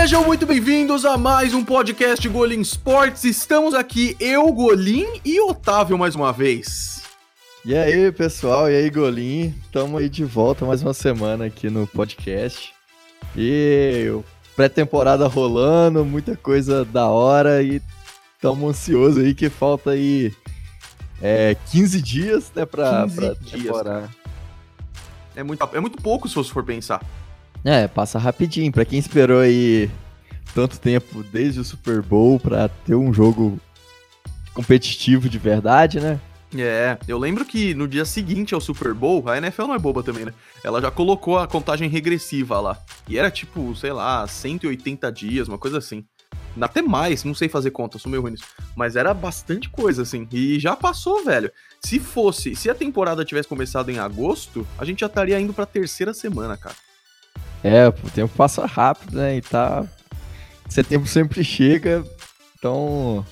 Sejam muito bem-vindos a mais um podcast Golim Sports. Estamos aqui, eu, Golim e Otávio mais uma vez. E aí, pessoal, e aí, Golim? Estamos aí de volta mais uma semana aqui no podcast. E pré-temporada rolando, muita coisa da hora e estamos ansiosos aí que falta aí é, 15 dias, né, pra, 15 pra dias, temporada. É muito, é muito pouco se você for pensar. É, passa rapidinho. Pra quem esperou aí tanto tempo desde o Super Bowl pra ter um jogo competitivo de verdade, né? É, eu lembro que no dia seguinte ao Super Bowl, a NFL não é boba também, né? Ela já colocou a contagem regressiva lá. E era tipo, sei lá, 180 dias, uma coisa assim. Até mais, não sei fazer conta, sou meio ruim nisso. Mas era bastante coisa, assim. E já passou, velho. Se fosse, se a temporada tivesse começado em agosto, a gente já estaria indo pra terceira semana, cara. É, o tempo passa rápido, né? E tá. Setembro sempre chega, então.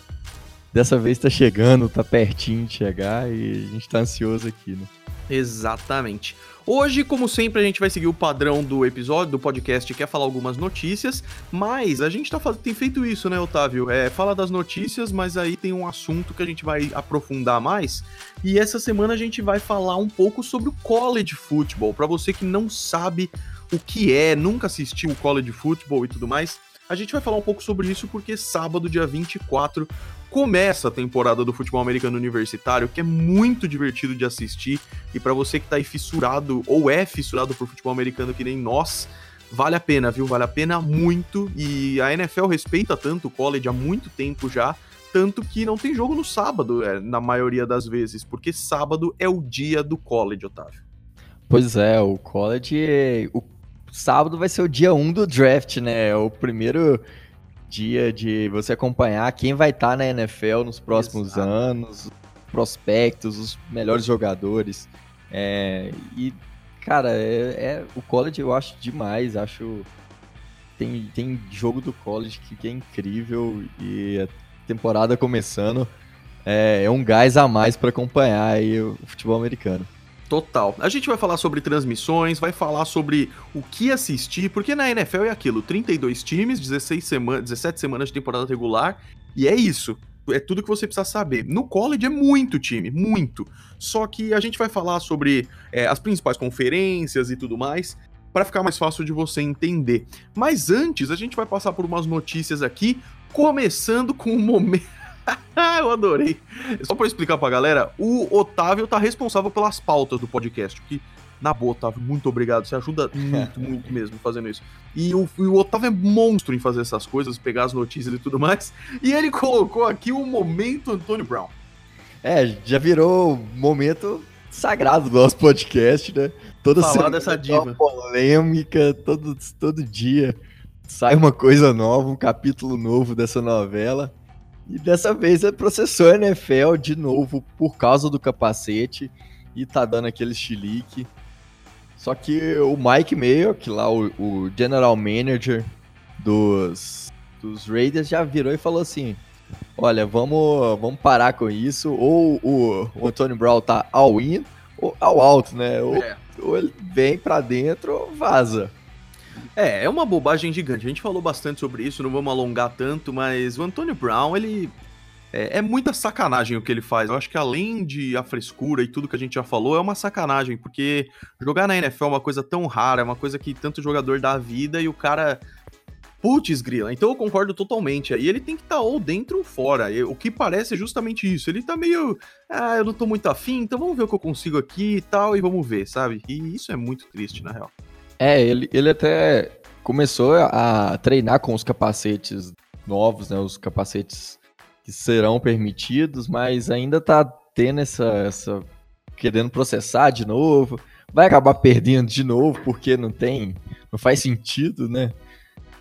Dessa vez tá chegando, tá pertinho de chegar e a gente tá ansioso aqui, né? Exatamente. Hoje, como sempre, a gente vai seguir o padrão do episódio, do podcast, que é falar algumas notícias, mas a gente tá faz... tem feito isso, né, Otávio? É, fala das notícias, mas aí tem um assunto que a gente vai aprofundar mais. E essa semana a gente vai falar um pouco sobre o college football. Para você que não sabe o que é, nunca assistiu o college football e tudo mais, a gente vai falar um pouco sobre isso porque sábado, dia 24, começa a temporada do futebol americano universitário, que é muito divertido de assistir. E para você que tá aí fissurado ou é fissurado por futebol americano que nem nós, vale a pena, viu? Vale a pena muito. E a NFL respeita tanto o college há muito tempo já. Tanto que não tem jogo no sábado, é, na maioria das vezes, porque sábado é o dia do college, Otávio. Pois é, o college. O sábado vai ser o dia 1 um do draft, né? É o primeiro dia de você acompanhar quem vai estar tá na NFL nos próximos Exato. anos, prospectos, os melhores jogadores. É, e, cara, é, é, o college eu acho demais, acho. Tem, tem jogo do college que, que é incrível e a temporada começando é, é um gás a mais para acompanhar aí o futebol americano. Total. A gente vai falar sobre transmissões, vai falar sobre o que assistir, porque na NFL é aquilo: 32 times, 16 semanas, 17 semanas de temporada regular, e é isso. É tudo que você precisa saber. No college é muito time, muito. Só que a gente vai falar sobre é, as principais conferências e tudo mais, para ficar mais fácil de você entender. Mas antes, a gente vai passar por umas notícias aqui, começando com o momento. eu adorei. Só pra explicar pra galera, o Otávio tá responsável pelas pautas do podcast, que, na boa, Otávio, muito obrigado. Você ajuda muito, muito mesmo fazendo isso. E o, o, Otávio é monstro em fazer essas coisas, pegar as notícias e tudo mais. E ele colocou aqui o momento Antônio Brown. É, já virou momento sagrado do nosso podcast, né? Toda Falar semana dessa diva. polêmica, todo, todo dia sai uma coisa nova, um capítulo novo dessa novela. E dessa vez ele processou a NFL de novo por causa do capacete e tá dando aquele chilique. Só que o Mike Mayo, que lá o, o general manager dos, dos Raiders, já virou e falou assim: Olha, vamos, vamos parar com isso. Ou o, o Antônio Brown tá all in ou ao alto, né? Ou, é. ou ele vem pra dentro ou vaza. É, é uma bobagem gigante. A gente falou bastante sobre isso, não vamos alongar tanto, mas o Antônio Brown, ele. É, é, muita sacanagem o que ele faz. Eu acho que além de a frescura e tudo que a gente já falou, é uma sacanagem, porque jogar na NFL é uma coisa tão rara, é uma coisa que tanto jogador dá a vida e o cara. Putz, grila. Então eu concordo totalmente. Aí ele tem que estar tá ou dentro ou fora. O que parece é justamente isso. Ele tá meio. Ah, eu não tô muito afim, então vamos ver o que eu consigo aqui e tal, e vamos ver, sabe? E isso é muito triste, na real. É, ele, ele até começou a treinar com os capacetes novos, né? Os capacetes que serão permitidos, mas ainda tá tendo essa, essa querendo processar de novo. Vai acabar perdendo de novo porque não tem, não faz sentido, né?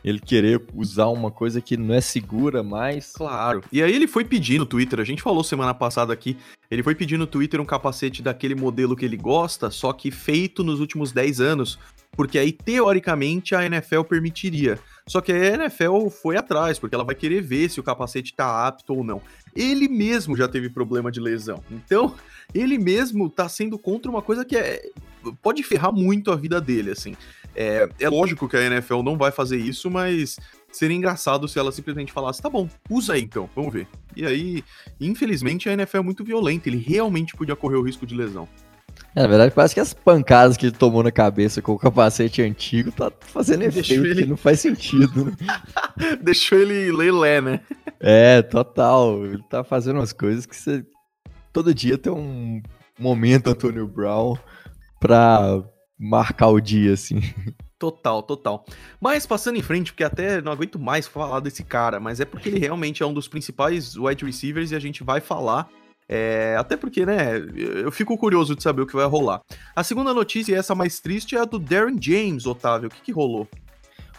Ele querer usar uma coisa que não é segura mais. Claro. E aí ele foi pedir no Twitter, a gente falou semana passada aqui, ele foi pedir no Twitter um capacete daquele modelo que ele gosta, só que feito nos últimos 10 anos, porque aí teoricamente a NFL permitiria. Só que a NFL foi atrás, porque ela vai querer ver se o capacete tá apto ou não. Ele mesmo já teve problema de lesão. Então, ele mesmo tá sendo contra uma coisa que é, pode ferrar muito a vida dele, assim. É, é lógico que a NFL não vai fazer isso, mas seria engraçado se ela simplesmente falasse: tá bom, usa aí então, vamos ver. E aí, infelizmente, a NFL é muito violenta, ele realmente podia correr o risco de lesão. É, na verdade, parece que as pancadas que ele tomou na cabeça com o capacete antigo tá fazendo efeito ele... que não faz sentido, né? Deixou ele lelé, né? É, total. Ele tá fazendo umas coisas que você. Todo dia tem um momento Antônio Brown pra marcar o dia, assim. Total, total. Mas passando em frente, porque até não aguento mais falar desse cara, mas é porque ele realmente é um dos principais wide receivers e a gente vai falar. É, até porque, né, eu fico curioso de saber o que vai rolar. A segunda notícia, e essa mais triste, é a do Darren James, Otávio. O que, que rolou?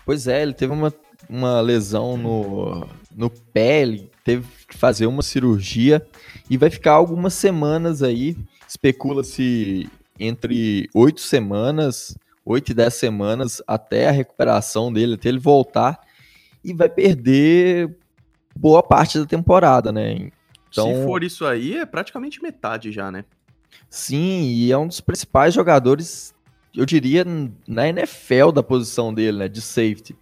Pois é, ele teve uma, uma lesão no, no pé, ele teve que fazer uma cirurgia e vai ficar algumas semanas aí. Especula-se entre oito semanas, oito e dez semanas até a recuperação dele, até ele voltar, e vai perder boa parte da temporada, né? Então, Se for isso aí, é praticamente metade já, né? Sim, e é um dos principais jogadores, eu diria, na NFL da posição dele, né? De safety.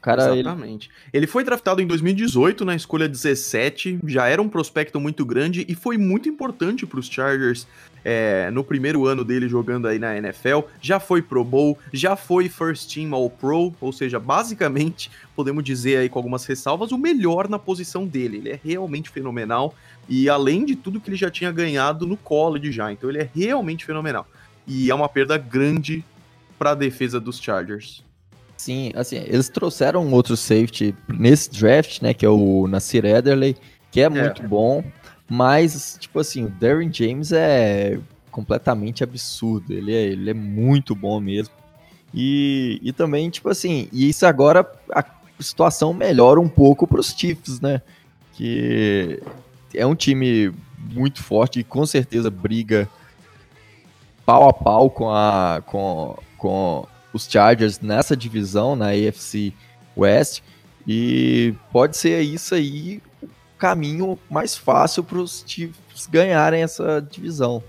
Cara, Exatamente. Ele... ele... foi draftado em 2018 na escolha 17, já era um prospecto muito grande e foi muito importante para os Chargers é, no primeiro ano dele jogando aí na NFL. Já foi Pro Bowl, já foi First Team All Pro, ou seja, basicamente, podemos dizer aí com algumas ressalvas, o melhor na posição dele. Ele é realmente fenomenal e além de tudo que ele já tinha ganhado no college já, então ele é realmente fenomenal. E é uma perda grande para a defesa dos Chargers. Sim, assim, eles trouxeram outro safety nesse draft, né, que é o Nasir Ederley, que é, é. muito bom, mas, tipo assim, o Darren James é completamente absurdo, ele é, ele é muito bom mesmo. E, e também, tipo assim, e isso agora a situação melhora um pouco para os Chiefs, né, que é um time muito forte e com certeza briga pau a pau com a com, com os Chargers nessa divisão, na AFC West, e pode ser isso aí o caminho mais fácil para os Chiefs ganharem essa divisão.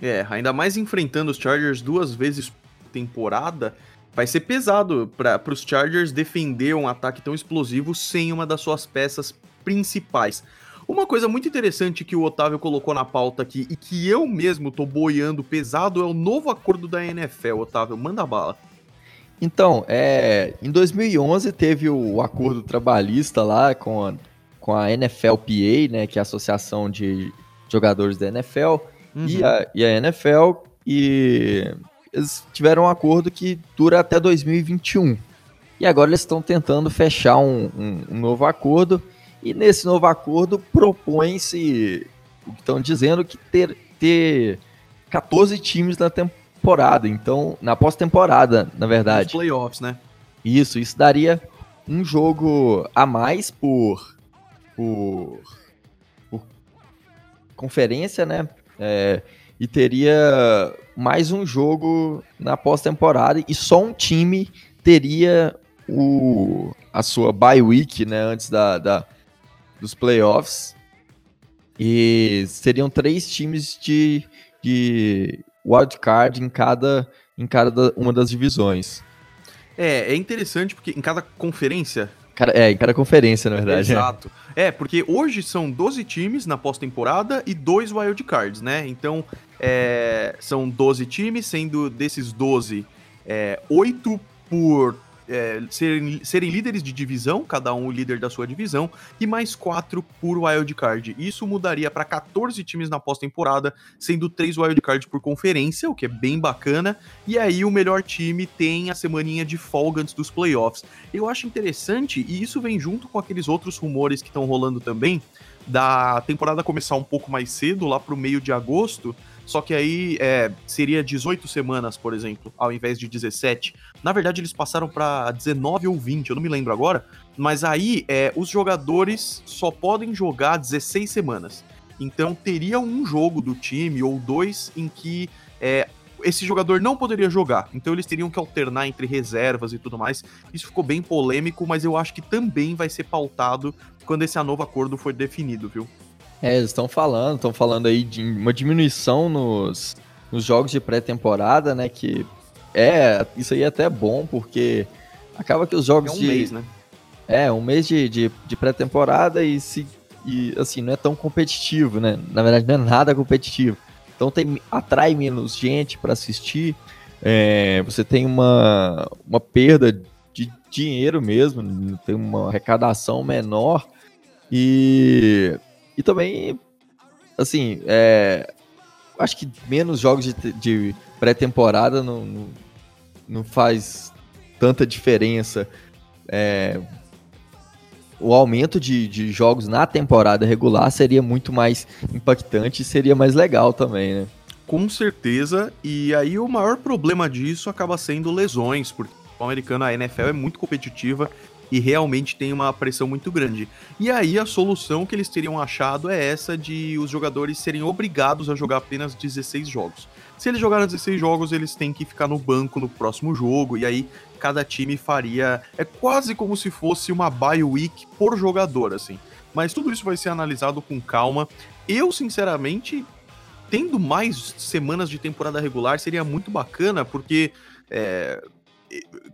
É, ainda mais enfrentando os Chargers duas vezes por temporada, vai ser pesado para os Chargers defender um ataque tão explosivo sem uma das suas peças principais. Uma coisa muito interessante que o Otávio colocou na pauta aqui e que eu mesmo tô boiando pesado é o novo acordo da NFL, Otávio. Manda bala. Então, é, em 2011 teve o acordo trabalhista lá com a, com a NFLPA, né, que é a Associação de Jogadores da NFL, uhum. e, a, e a NFL, e eles tiveram um acordo que dura até 2021. E agora eles estão tentando fechar um, um, um novo acordo, e nesse novo acordo propõe-se, o que estão dizendo, que ter, ter 14 times na temporada temporada, então, na pós-temporada, na verdade. Nos playoffs, né? Isso, isso daria um jogo a mais por, por, por conferência, né? É, e teria mais um jogo na pós-temporada e só um time teria o, a sua bye week, né? Antes da, da dos playoffs. E seriam três times de, de wildcard em cada, em cada uma das divisões. É, é interessante porque em cada conferência. Cara, é, em cada conferência, na verdade. Exato. É. é, porque hoje são 12 times na pós-temporada e dois wildcards, né? Então, é, são 12 times, sendo desses 12, é, 8 por é, serem, serem líderes de divisão, cada um o líder da sua divisão, e mais quatro por wildcard. Isso mudaria para 14 times na pós-temporada, sendo três wildcards por conferência, o que é bem bacana, e aí o melhor time tem a semaninha de folga antes dos playoffs. Eu acho interessante, e isso vem junto com aqueles outros rumores que estão rolando também, da temporada começar um pouco mais cedo, lá pro meio de agosto, só que aí é, seria 18 semanas, por exemplo, ao invés de 17. Na verdade, eles passaram para 19 ou 20, eu não me lembro agora. Mas aí é, os jogadores só podem jogar 16 semanas. Então teria um jogo do time ou dois em que é, esse jogador não poderia jogar. Então eles teriam que alternar entre reservas e tudo mais. Isso ficou bem polêmico, mas eu acho que também vai ser pautado quando esse novo acordo for definido, viu? É, eles estão falando, estão falando aí de uma diminuição nos, nos jogos de pré-temporada, né? Que é, isso aí é até bom, porque acaba que os jogos é um de. Mês, né? É, um mês de, de, de pré-temporada e, se, e, assim, não é tão competitivo, né? Na verdade, não é nada competitivo. Então tem, atrai menos gente para assistir. É, você tem uma, uma perda de dinheiro mesmo, tem uma arrecadação menor. E, e também, assim, é, acho que menos jogos de, de pré-temporada não, não, não, faz tanta diferença. É, o aumento de, de jogos na temporada regular seria muito mais impactante e seria mais legal também, né? Com certeza, e aí o maior problema disso acaba sendo lesões, porque o americano, a NFL é muito competitiva e realmente tem uma pressão muito grande. E aí a solução que eles teriam achado é essa de os jogadores serem obrigados a jogar apenas 16 jogos. Se eles jogarem 16 jogos, eles têm que ficar no banco no próximo jogo, e aí cada time faria. É quase como se fosse uma bye week por jogador, assim. Mas tudo isso vai ser analisado com calma. Eu, sinceramente, tendo mais semanas de temporada regular seria muito bacana, porque é,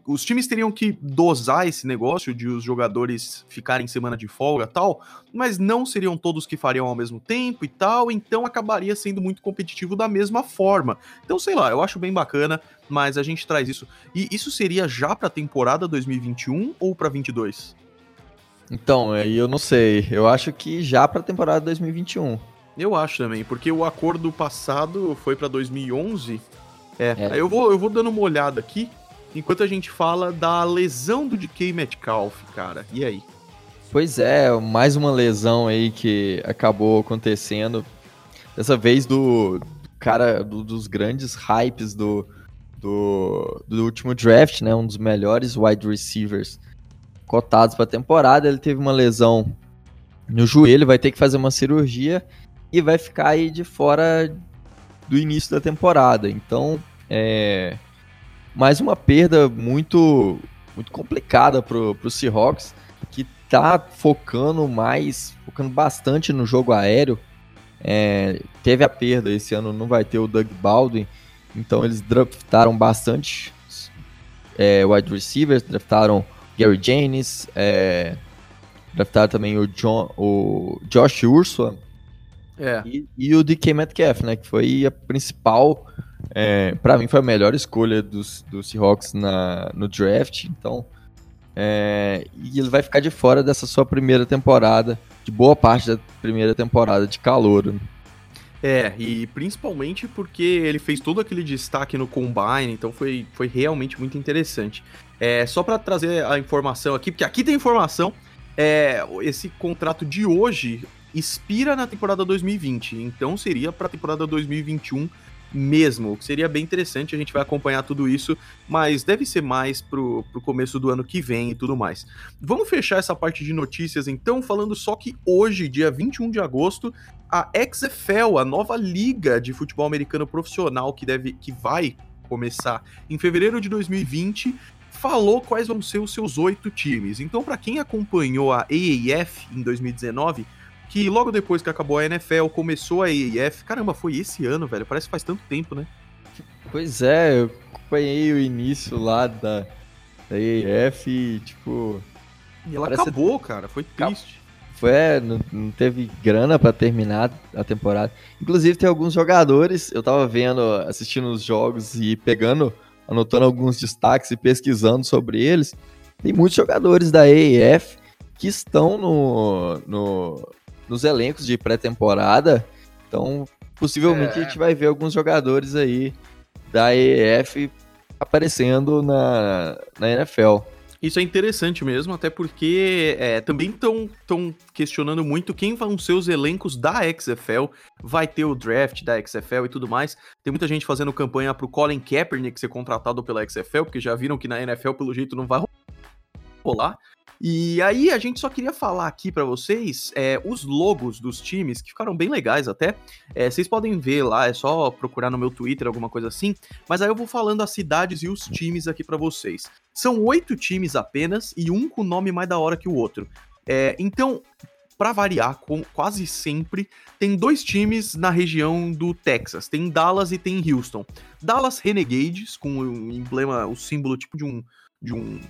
os times teriam que dosar esse negócio de os jogadores ficarem semana de folga tal, mas não seriam todos que fariam ao mesmo tempo e tal, então acabaria sendo muito competitivo da mesma forma. Então, sei lá, eu acho bem bacana, mas a gente traz isso. E isso seria já para a temporada 2021 ou para 22? Então, aí eu não sei. Eu acho que já para a temporada 2021. Eu acho também, porque o acordo passado foi para 2011. É, é. eu vou, eu vou dando uma olhada aqui enquanto a gente fala da lesão do DK Metcalf, cara. E aí? Pois é, mais uma lesão aí que acabou acontecendo. Dessa vez do cara, do, dos grandes hypes do, do, do último draft, né? Um dos melhores wide receivers cotados para a temporada. Ele teve uma lesão no joelho, vai ter que fazer uma cirurgia e vai ficar aí de fora do início da temporada. Então, é, mais uma perda muito muito complicada pro, pro Seahawks, que tá focando mais, focando bastante no jogo aéreo. É, teve a perda esse ano, não vai ter o Doug Baldwin, então eles draftaram bastante é, wide receivers, draftaram Gary Jennings, é, draftaram também o, John, o Josh Ursula é. e, e, o DK Metcalf, né, que foi a principal é, para mim foi a melhor escolha dos, do Seahawks na, no draft, então. É, e ele vai ficar de fora dessa sua primeira temporada, de boa parte da primeira temporada de calor. Né? É, e principalmente porque ele fez todo aquele destaque no Combine, então foi, foi realmente muito interessante. É, só para trazer a informação aqui, porque aqui tem informação, é, esse contrato de hoje expira na temporada 2020, então seria para a temporada 2021 mesmo, o que seria bem interessante, a gente vai acompanhar tudo isso, mas deve ser mais pro, pro começo do ano que vem e tudo mais. Vamos fechar essa parte de notícias então, falando só que hoje, dia 21 de agosto, a XFL, a nova liga de futebol americano profissional que deve que vai começar em fevereiro de 2020, falou quais vão ser os seus oito times. Então, para quem acompanhou a AAF em 2019, que logo depois que acabou a NFL, começou a AAF. Caramba, foi esse ano, velho. Parece que faz tanto tempo, né? Pois é, eu acompanhei o início lá da, da AAF e, tipo. E ela acabou, cara. Foi triste. Foi, é, não, não teve grana para terminar a temporada. Inclusive, tem alguns jogadores, eu tava vendo, assistindo os jogos e pegando, anotando alguns destaques e pesquisando sobre eles. Tem muitos jogadores da AAF que estão no, no, nos elencos de pré-temporada. Então, possivelmente é. a gente vai ver alguns jogadores aí da EF aparecendo na, na NFL. Isso é interessante mesmo, até porque é, também estão questionando muito quem vão ser os elencos da XFL. Vai ter o draft da XFL e tudo mais. Tem muita gente fazendo campanha pro Colin Kaepernick ser contratado pela XFL, porque já viram que na NFL, pelo jeito, não vai rolar. E aí a gente só queria falar aqui para vocês é, os logos dos times, que ficaram bem legais até. É, vocês podem ver lá, é só procurar no meu Twitter, alguma coisa assim. Mas aí eu vou falando as cidades e os times aqui para vocês. São oito times apenas e um com nome mais da hora que o outro. É, então, para variar, com, quase sempre tem dois times na região do Texas. Tem Dallas e tem Houston. Dallas Renegades, com o emblema, o símbolo tipo de um, de um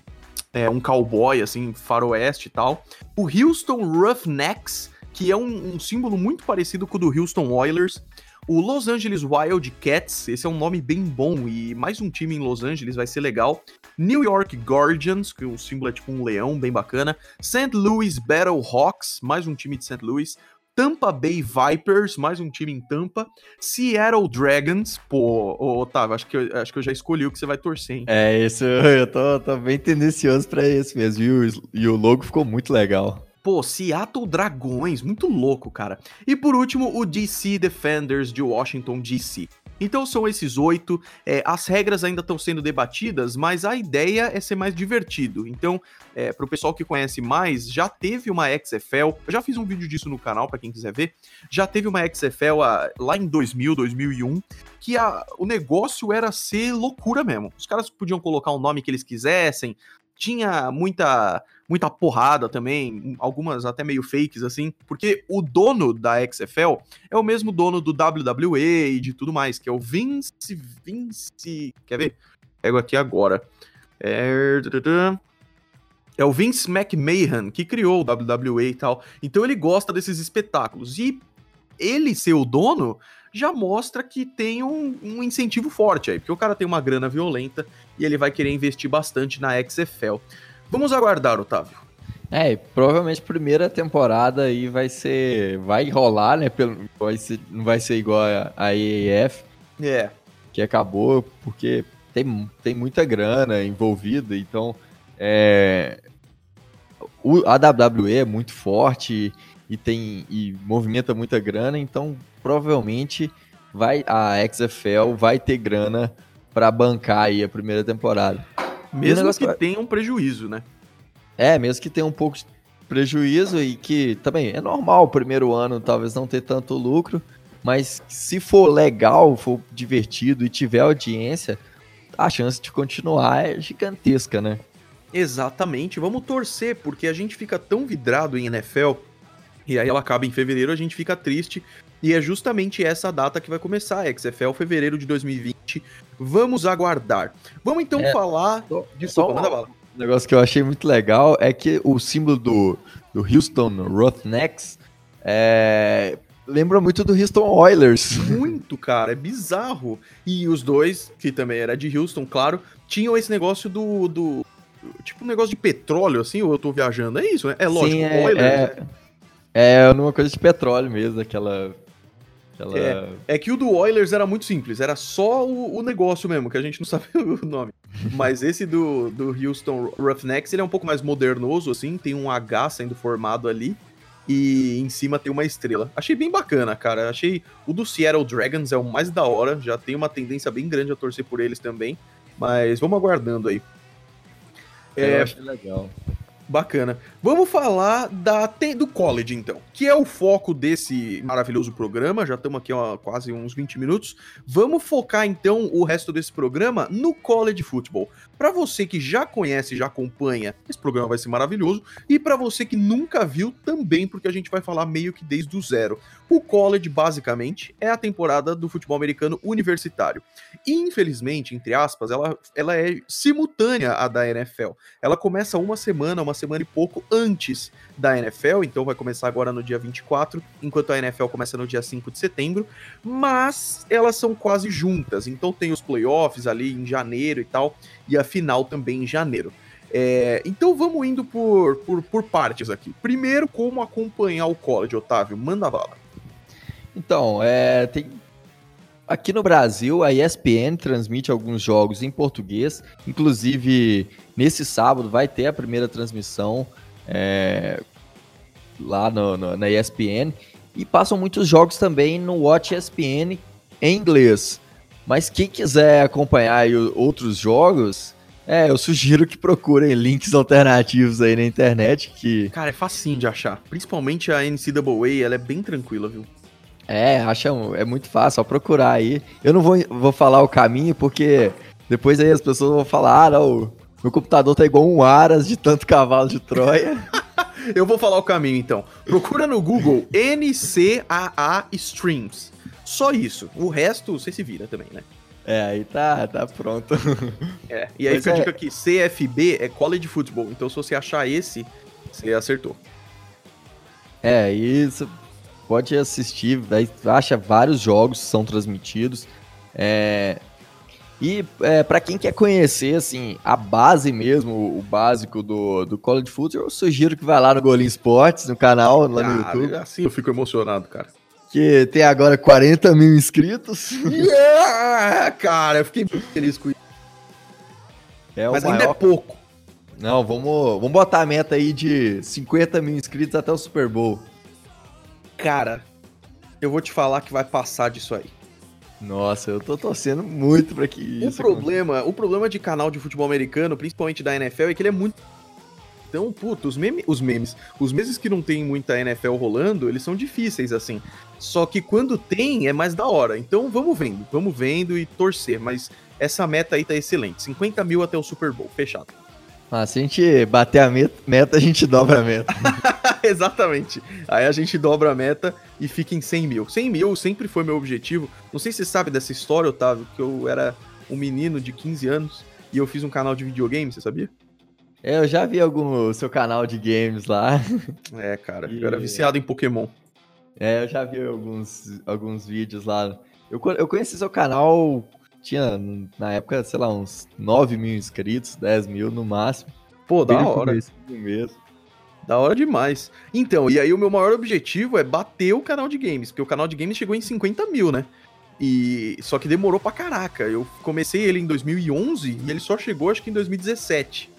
é, um cowboy, assim, faroeste e tal. O Houston Roughnecks, que é um, um símbolo muito parecido com o do Houston Oilers. O Los Angeles Wildcats, esse é um nome bem bom e mais um time em Los Angeles vai ser legal. New York Guardians, que o símbolo é tipo um leão, bem bacana. St. Louis Battle Hawks, mais um time de St. Louis. Tampa Bay Vipers, mais um time em Tampa. Seattle Dragons, pô, ô, Otávio, acho que, eu, acho que eu já escolhi o que você vai torcer, hein? É, isso eu tô, tô bem tendencioso pra esse mesmo. E o, e o logo ficou muito legal. Pô, Seattle Dragões, muito louco, cara. E por último, o DC Defenders de Washington DC. Então são esses oito. É, as regras ainda estão sendo debatidas, mas a ideia é ser mais divertido. Então, é, para o pessoal que conhece mais, já teve uma XFL. Eu já fiz um vídeo disso no canal para quem quiser ver. Já teve uma XFL a, lá em 2000, 2001, que a, o negócio era ser loucura mesmo. Os caras podiam colocar o nome que eles quisessem. Tinha muita muita porrada também, algumas até meio fakes assim, porque o dono da XFL é o mesmo dono do WWE e de tudo mais, que é o Vince Vince, quer ver? Pego aqui agora. É... É o Vince McMahon que criou o WWE e tal. Então ele gosta desses espetáculos. E ele ser o dono já mostra que tem um, um, incentivo forte aí, porque o cara tem uma grana violenta e ele vai querer investir bastante na XFL. Vamos aguardar, Otávio. É, provavelmente a primeira temporada aí vai ser. Vai rolar, né? Vai ser, não vai ser igual a, a EAF. É. Que acabou, porque tem, tem muita grana envolvida, então. É, o, a WWE é muito forte e, tem e movimenta muita grana, então provavelmente vai a XFL vai ter grana para bancar aí a primeira temporada. Mesmo que tenha um prejuízo, né? É, mesmo que tenha um pouco de prejuízo e que também é normal o primeiro ano talvez não ter tanto lucro, mas se for legal, for divertido e tiver audiência, a chance de continuar é gigantesca, né? Exatamente, vamos torcer, porque a gente fica tão vidrado em NFL, e aí ela acaba em fevereiro, a gente fica triste, e é justamente essa data que vai começar, a XFL, fevereiro de 2020. Vamos aguardar. Vamos então é, falar. Desculpa, manda bala. Um negócio que eu achei muito legal é que o símbolo do, do Houston Roughnecks é, lembra muito do Houston Oilers. Muito, cara, é bizarro. E os dois, que também era de Houston, claro, tinham esse negócio do, do tipo um negócio de petróleo, assim, ou eu tô viajando? É isso, né? É lógico, Sim, é, Oilers. É, é uma coisa de petróleo mesmo, aquela Aquela... É, é, que o do Oilers era muito simples, era só o, o, negócio mesmo, que a gente não sabe o nome. Mas esse do, do Houston Roughnecks, ele é um pouco mais modernoso, assim, tem um H sendo formado ali, e em cima tem uma estrela. Achei bem bacana, cara. Achei o do Seattle Dragons é o mais da hora, já tem uma tendência bem grande a torcer por eles também, mas vamos aguardando aí. É, eu achei legal. Bacana. Vamos falar da, do college, então, que é o foco desse maravilhoso programa. Já estamos aqui há quase uns 20 minutos. Vamos focar, então, o resto desse programa no college football. Para você que já conhece, já acompanha, esse programa vai ser maravilhoso. E para você que nunca viu, também, porque a gente vai falar meio que desde o zero. O college, basicamente, é a temporada do futebol americano universitário. Infelizmente, entre aspas, ela, ela é simultânea à da NFL. Ela começa uma semana, uma semana e pouco antes da NFL, então vai começar agora no dia 24, enquanto a NFL começa no dia 5 de setembro, mas elas são quase juntas, então tem os playoffs ali em janeiro e tal, e a final também em janeiro. É, então vamos indo por, por, por partes aqui. Primeiro, como acompanhar o college, Otávio? Manda bala. Então, é, tem Aqui no Brasil, a ESPN transmite alguns jogos em português. Inclusive, nesse sábado vai ter a primeira transmissão é, lá no, no, na ESPN. E passam muitos jogos também no Watch ESPN em inglês. Mas quem quiser acompanhar outros jogos, é, eu sugiro que procurem links alternativos aí na internet que... Cara, é facinho de achar. Principalmente a NCAA, ela é bem tranquila, viu? É, acha, é muito fácil, só procurar aí. Eu não vou, vou falar o caminho, porque depois aí as pessoas vão falar, ah, não, meu computador tá igual um Aras de tanto cavalo de Troia. Eu vou falar o caminho então. Procura no Google NCAA Streams. Só isso. O resto você se vira também, né? É, aí tá, tá pronto. É, e aí Pois fica a é. dica aqui, CFB é College Football, então se você achar esse, você acertou. É, você pode assistir, acha vários jogos que são transmitidos. É, e é, para quem quer conhecer assim a base mesmo, o básico do, do college football, eu sugiro que vá lá no Golim Esportes, no canal, lá no Ah, YouTube, Assim eu fico emocionado, cara. Que tem agora 40 mil inscritos. Yeah, cara, eu fiquei muito feliz com isso. É o Mas ainda é maior- pouco. Não, vamos, vamos botar a meta aí de 50 mil inscritos até o Super Bowl. Cara, eu vou te falar que vai passar disso aí. Nossa, eu tô torcendo muito pra que O isso problema, o problema de canal de futebol americano, principalmente da NFL, é que ele é muito. Então, puto, os, meme, os memes, os meses que não tem muita NFL rolando, eles são difíceis, assim. Só que quando tem, é mais da hora. Então, vamos vendo, vamos vendo e torcer. Mas essa meta aí tá excelente. 50 mil até o Super Bowl, fechado. Ah, se a gente bater a met- meta, a gente dobra a meta. Exatamente. Aí a gente dobra a meta e fica em 100 mil. 100 mil sempre foi meu objetivo. Não sei se você sabe dessa história, Otávio, que eu era um menino de 15 anos e eu fiz um canal de videogame, você sabia? É, eu já vi algum seu canal de games lá. É, cara, E- eu era viciado em Pokémon. É, eu já vi alguns, alguns vídeos lá. Eu, eu conheci seu canal, tinha na época, sei lá, uns 9 mil inscritos, 10 mil no máximo. Pô, da hora. mesmo. Da hora demais. Então, e aí o meu maior objetivo é bater o canal de games, porque o canal de games chegou em 50 mil, né? E só que demorou pra caraca. Eu comecei ele em 2011 e ele só chegou acho que em 2017.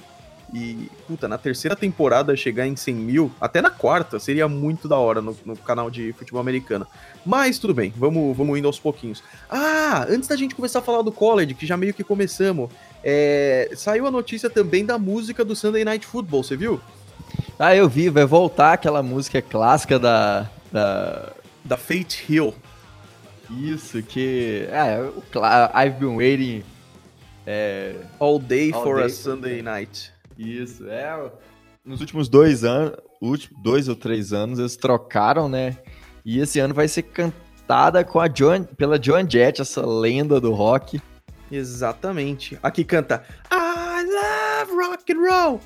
E, puta, na terceira temporada chegar em 100 mil, até na quarta, seria muito da hora no, no canal de futebol americano. Mas tudo bem, vamos, vamos indo aos pouquinhos. Ah, antes da gente começar a falar do college, que já meio que começamos, é, saiu a notícia também da música do Sunday Night Football, você viu? Ah, eu vi, vai voltar aquela música clássica da. da... Da Fate Hill. Isso, que. É, o I've been waiting. É. All Day All for Day a Sunday Night. Isso, é. Nos últimos dois anos, últimos dois ou três anos, eles trocaram, né? E esse ano vai ser cantada com a John, pela Joan Jett, essa lenda do rock. Exatamente. Aqui canta I love rock and roll.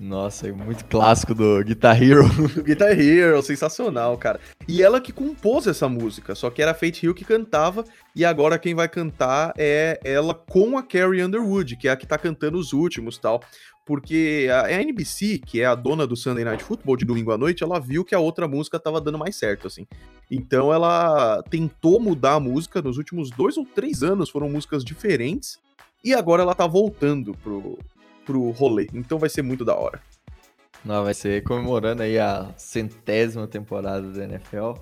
Nossa, é muito clássico do Guitar Hero. Guitar Hero, sensacional, cara. E ela que compôs essa música, só que era a Fate Hill que cantava, e agora quem vai cantar é ela com a Carrie Underwood, que é a que tá cantando os últimos tal. Porque a NBC, que é a dona do Sunday Night Football de domingo à noite, ela viu que a outra música tava dando mais certo, assim. Então ela tentou mudar a música, nos últimos dois ou três anos foram músicas diferentes, e agora ela tá voltando pro, pro rolê. Então vai ser muito da hora. Não, vai ser comemorando aí a centésima temporada da NFL.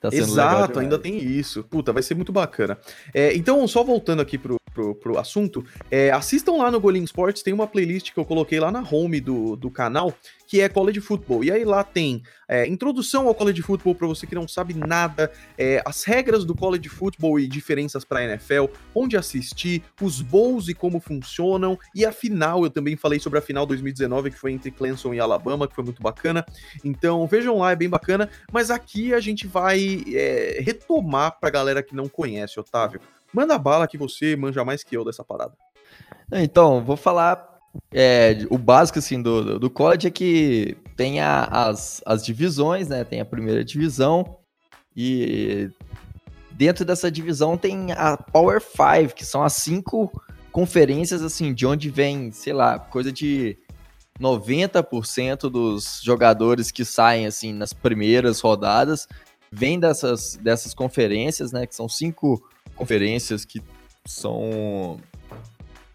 Tá Exato, ainda tem isso. Puta, vai ser muito bacana. É, então, só voltando aqui pro, pro, pro assunto, é, assistam lá no Golim Sports, tem uma playlist que eu coloquei lá na home do, do canal, que é College Football. E aí lá tem é, introdução ao College Football para você que não sabe nada, é, as regras do College Football e diferenças para NFL, onde assistir, os bowls e como funcionam, e a final, eu também falei sobre a final 2019, que foi entre Clemson e Alabama, que foi muito bacana. Então vejam lá, é bem bacana. Mas aqui a gente vai é, retomar pra galera que não conhece, Otávio. Manda bala que você manja mais que eu dessa parada. Então, vou falar. é, o básico assim, do, do- college é que tem a- as, as divisões, né? Tem a primeira divisão. E dentro dessa divisão tem a Power Five, que são as cinco conferências, assim, de onde vem, sei lá, coisa de 90% dos jogadores que saem, assim, nas primeiras rodadas, vem dessas, dessas conferências, né? Que são cinco conferências que são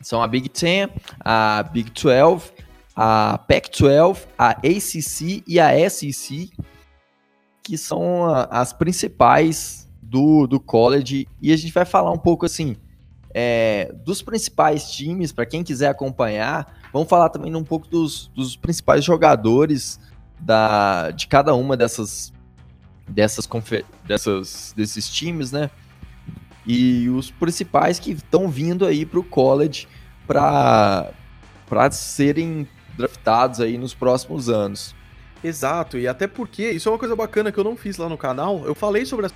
são a Big Ten, a Big 12, a Pac-12, a ACC e a SEC, que são as principais do, do college. E a gente vai falar um pouco assim é, dos principais times, para quem quiser acompanhar. Vamos falar também um pouco dos, dos principais jogadores da, de cada uma dessas, dessas, dessas desses times, né? E os principais que estão vindo aí para o college para serem draftados aí nos próximos anos. Exato, e até porque isso é uma coisa bacana que eu não fiz lá no canal. Eu falei sobre as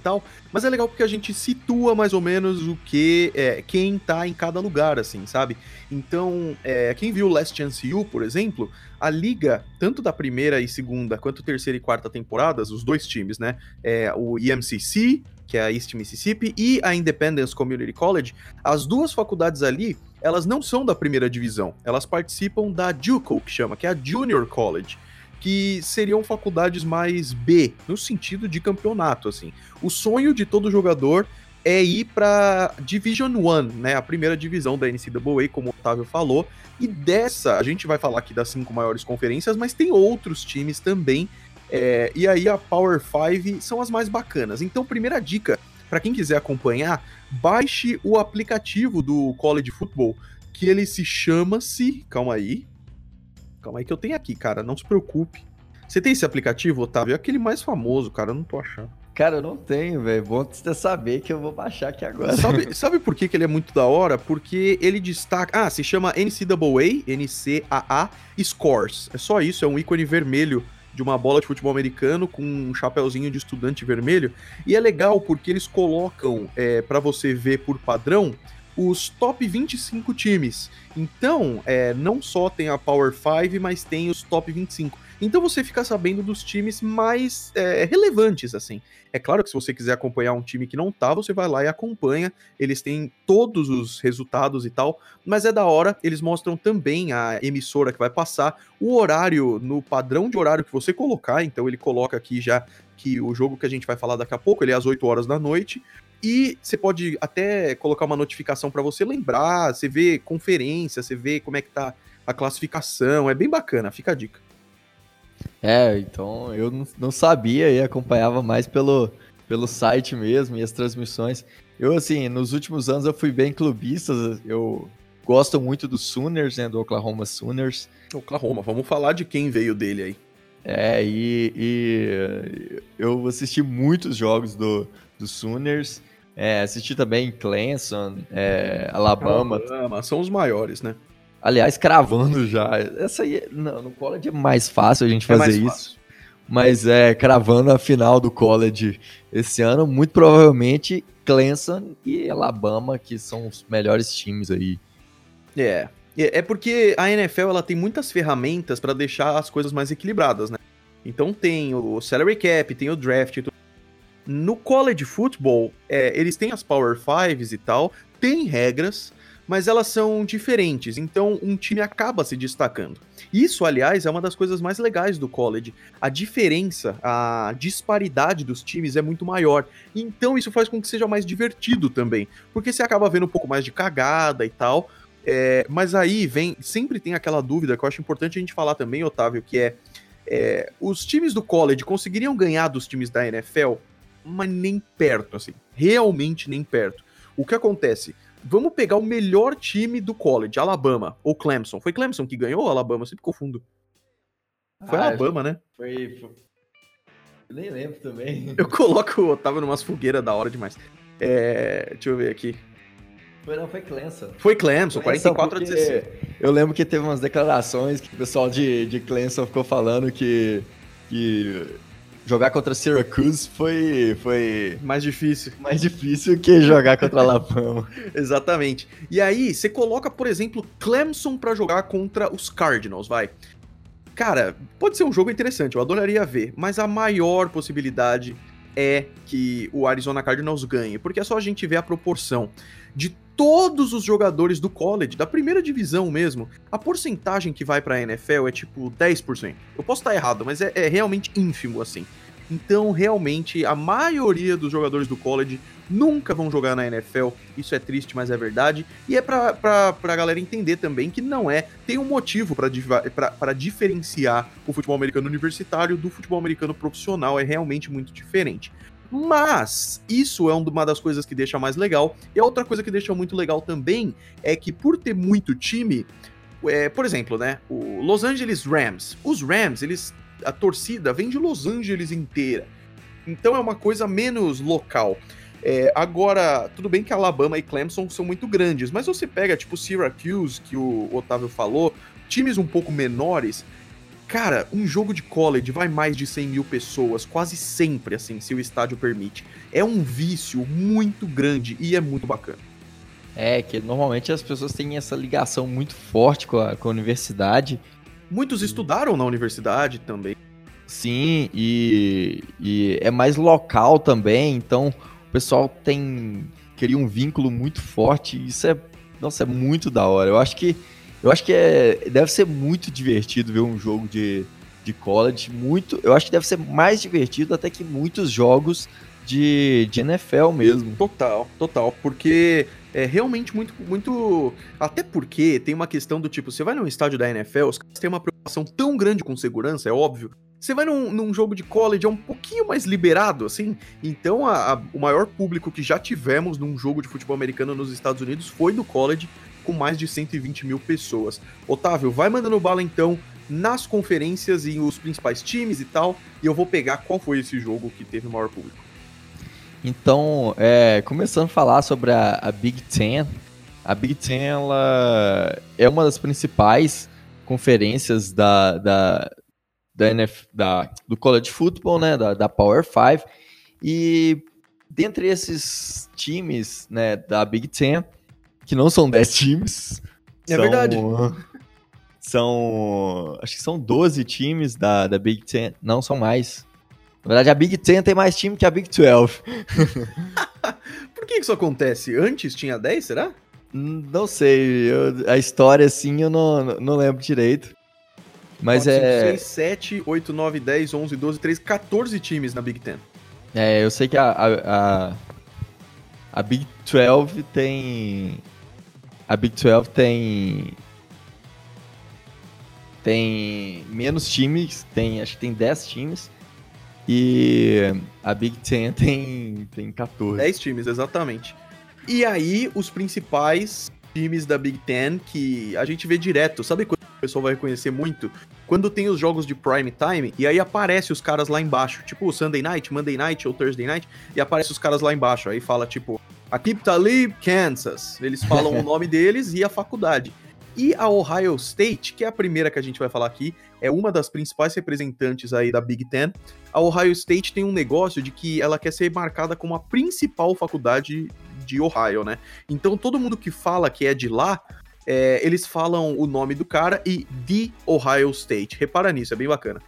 tal, mas é legal porque a gente situa mais ou menos o que é, quem tá em cada lugar, assim, sabe? Então, é, quem viu Last Chance U, por exemplo, a liga, tanto da primeira e segunda, quanto terceira e quarta temporadas, os dois times, né? É, o EMCC, que é a East Mississippi, e a Independence Community College, as duas faculdades ali, elas não são da primeira divisão, elas participam da JUCO, que chama, que é a Junior College que seriam faculdades mais B, no sentido de campeonato, assim. O sonho de todo jogador é ir para Division One, né, a primeira divisão da NCAA, como o Otávio falou, e dessa, a gente vai falar aqui das cinco maiores conferências, mas tem outros times também, é, e aí a Power 5 são as mais bacanas. Então, primeira dica, para quem quiser acompanhar, baixe o aplicativo do College Football, que ele se chama-se, calma aí, Calma aí que eu tenho aqui, cara. Não se preocupe. Você tem esse aplicativo, Otávio? É aquele mais famoso, cara. Eu não tô achando. Cara, eu não tenho, velho. Bom você saber que eu vou baixar aqui agora. Sabe, sabe por que, que ele é muito da hora? Porque ele destaca. Ah, se chama NCAA, NCAA Scores. É só isso, é um ícone vermelho de uma bola de futebol americano com um chapéuzinho de estudante vermelho. E é legal porque eles colocam é, para você ver por padrão os top 25 times. Então, é, não só tem a Power 5, mas tem os top 25. Então você fica sabendo dos times mais é, relevantes, assim. É claro que se você quiser acompanhar um time que não tá, você vai lá e acompanha. Eles têm todos os resultados e tal, mas é da hora. Eles mostram também a emissora que vai passar, o horário no padrão de horário que você colocar. Então ele coloca aqui já que o jogo que a gente vai falar daqui a pouco, ele é às 8 horas da noite. E você pode até colocar uma notificação para você lembrar, você vê conferência, você vê como é que tá a classificação, é bem bacana, fica a dica. É, então eu não sabia e acompanhava mais pelo, pelo site mesmo e as transmissões. Eu, assim, nos últimos anos eu fui bem clubista, eu gosto muito do Sooners, né, do Oklahoma Sooners. Oklahoma, vamos falar de quem veio dele aí. É, e, e eu assisti muitos jogos do, do Sooners, é, assisti também Clemson, é, Alabama. Alabama. São os maiores, né? Aliás, cravando já. Essa aí, não, no college é mais fácil a gente é fazer isso. Fácil. Mas é, cravando a final do college esse ano, muito provavelmente Clemson e Alabama, que são os melhores times aí. É. É, é porque a NFL ela tem muitas ferramentas para deixar as coisas mais equilibradas, né? Então tem o salary cap, tem o draft, no college football, é, eles têm as Power Fives e tal, tem regras, mas elas são diferentes, então um time acaba se destacando. Isso, aliás, é uma das coisas mais legais do college. A diferença, a disparidade dos times é muito maior. Então isso faz com que seja mais divertido também, porque você acaba vendo um pouco mais de cagada e tal. É, mas aí vem, sempre tem aquela dúvida que eu acho importante a gente falar também, Otávio, que é, é os times do college conseguiriam ganhar dos times da NFL? mas nem perto, assim. Realmente nem perto. O que acontece? Vamos pegar o melhor time do college, Alabama ou Clemson. Foi Clemson que ganhou ou Alabama? Eu sempre confundo. Foi ah, Alabama, né? Foi, foi. Eu nem lembro também. Eu coloco o Otávio numas fogueiras da hora demais. É... Deixa eu ver aqui. Foi, não, foi Clemson. Foi Clemson, 44 a 16. Eu lembro que teve umas declarações que o pessoal de, de Clemson ficou falando que, que jogar contra Syracuse foi, foi mais difícil. Mais difícil que jogar contra Alabama. Exatamente. E aí, você coloca, por exemplo, Clemson para jogar contra os Cardinals, vai. Cara, pode ser um jogo interessante, eu adoraria ver, mas a maior possibilidade é que o Arizona Cardinals ganhe, porque é só a gente ver a proporção de todos os jogadores do college, da primeira divisão mesmo, a porcentagem que vai pra NFL é tipo 10%. Eu posso estar errado, mas é, é realmente ínfimo assim. Então, realmente, a maioria dos jogadores do college nunca vão jogar na NFL. Isso é triste, mas é verdade. E é pra, pra galera entender também que não é. Tem um motivo para diferenciar o futebol americano universitário do futebol americano profissional. É realmente muito diferente. Mas isso é uma das coisas que deixa mais legal. E a outra coisa que deixa muito legal também é que por ter muito time, é, por exemplo, né, o Los Angeles Rams, os Rams, eles a torcida vem de Los Angeles inteira. Então é uma coisa menos local. É, agora, tudo bem que Alabama e Clemson são muito grandes, mas você pega tipo Syracuse, que o Otávio falou, times um pouco menores, Cara, um jogo de college vai mais de 100 mil pessoas, quase sempre, assim, se o estádio permite. É um vício muito grande e é muito bacana. É, que normalmente as pessoas têm essa ligação muito forte com a, com a universidade. Muitos estudaram na universidade também. Sim, e, e é mais local também, então o pessoal tem cria um vínculo muito forte. Isso é, nossa, é muito da hora. Eu acho que eu acho que é, deve ser muito divertido ver um jogo de, de college. Muito, eu acho que deve ser mais divertido até que muitos jogos de, de NFL mesmo. Total, total. Porque é realmente muito, muito. Até porque tem uma questão do tipo: você vai num estádio da NFL, os caras têm uma preocupação tão grande com segurança, é óbvio. Você vai num, num jogo de college, é um pouquinho mais liberado, assim. Então, a, a, o maior público que já tivemos num jogo de futebol americano nos Estados Unidos foi do college, com mais de 120 mil pessoas. Otávio, vai mandando bala então nas conferências e os principais times e tal, e eu vou pegar qual foi esse jogo que teve o maior público. Então, é, começando a falar sobre a, a, Big Ten, a Big Ten ela é uma das principais conferências da, da, da, NF, da do college football, né, da, da Power 5, e dentre esses times né, da Big Ten, que não são 10 times. É são, verdade. São. Acho que são 12 times da, da Big Ten. Não, são mais. Na verdade, a Big Ten tem mais time que a Big 12. Por que isso acontece? Antes tinha 10, será? Não sei. Eu, a história, assim, eu não, não lembro direito. Mas 4, é. 5, 6, 7, 8, 9, 10, 11, 12, 13, 14 times na Big Ten. É, eu sei que a, a, a, a Big 12 tem a Big 12 tem tem menos times, tem acho que tem 10 times. E a Big Ten tem, tem 14. 10 times, exatamente. E aí, os principais times da Big Ten que a gente vê direto. Sabe quando o pessoal vai reconhecer muito? Quando tem os jogos de prime time e aí aparece os caras lá embaixo. Tipo Sunday Night, Monday Night ou Thursday Night. E aparece os caras lá embaixo. Aí fala tipo Akip Talib, Kansas. Eles falam o nome deles e a faculdade. E a Ohio State, que é a primeira que a gente vai falar aqui, é uma das principais representantes aí da Big Ten. A Ohio State tem um negócio de que ela quer ser marcada como a principal faculdade de Ohio, né? Então todo mundo que fala que é de lá, é, eles falam o nome do cara e de Ohio State. Repara nisso, é bem bacana.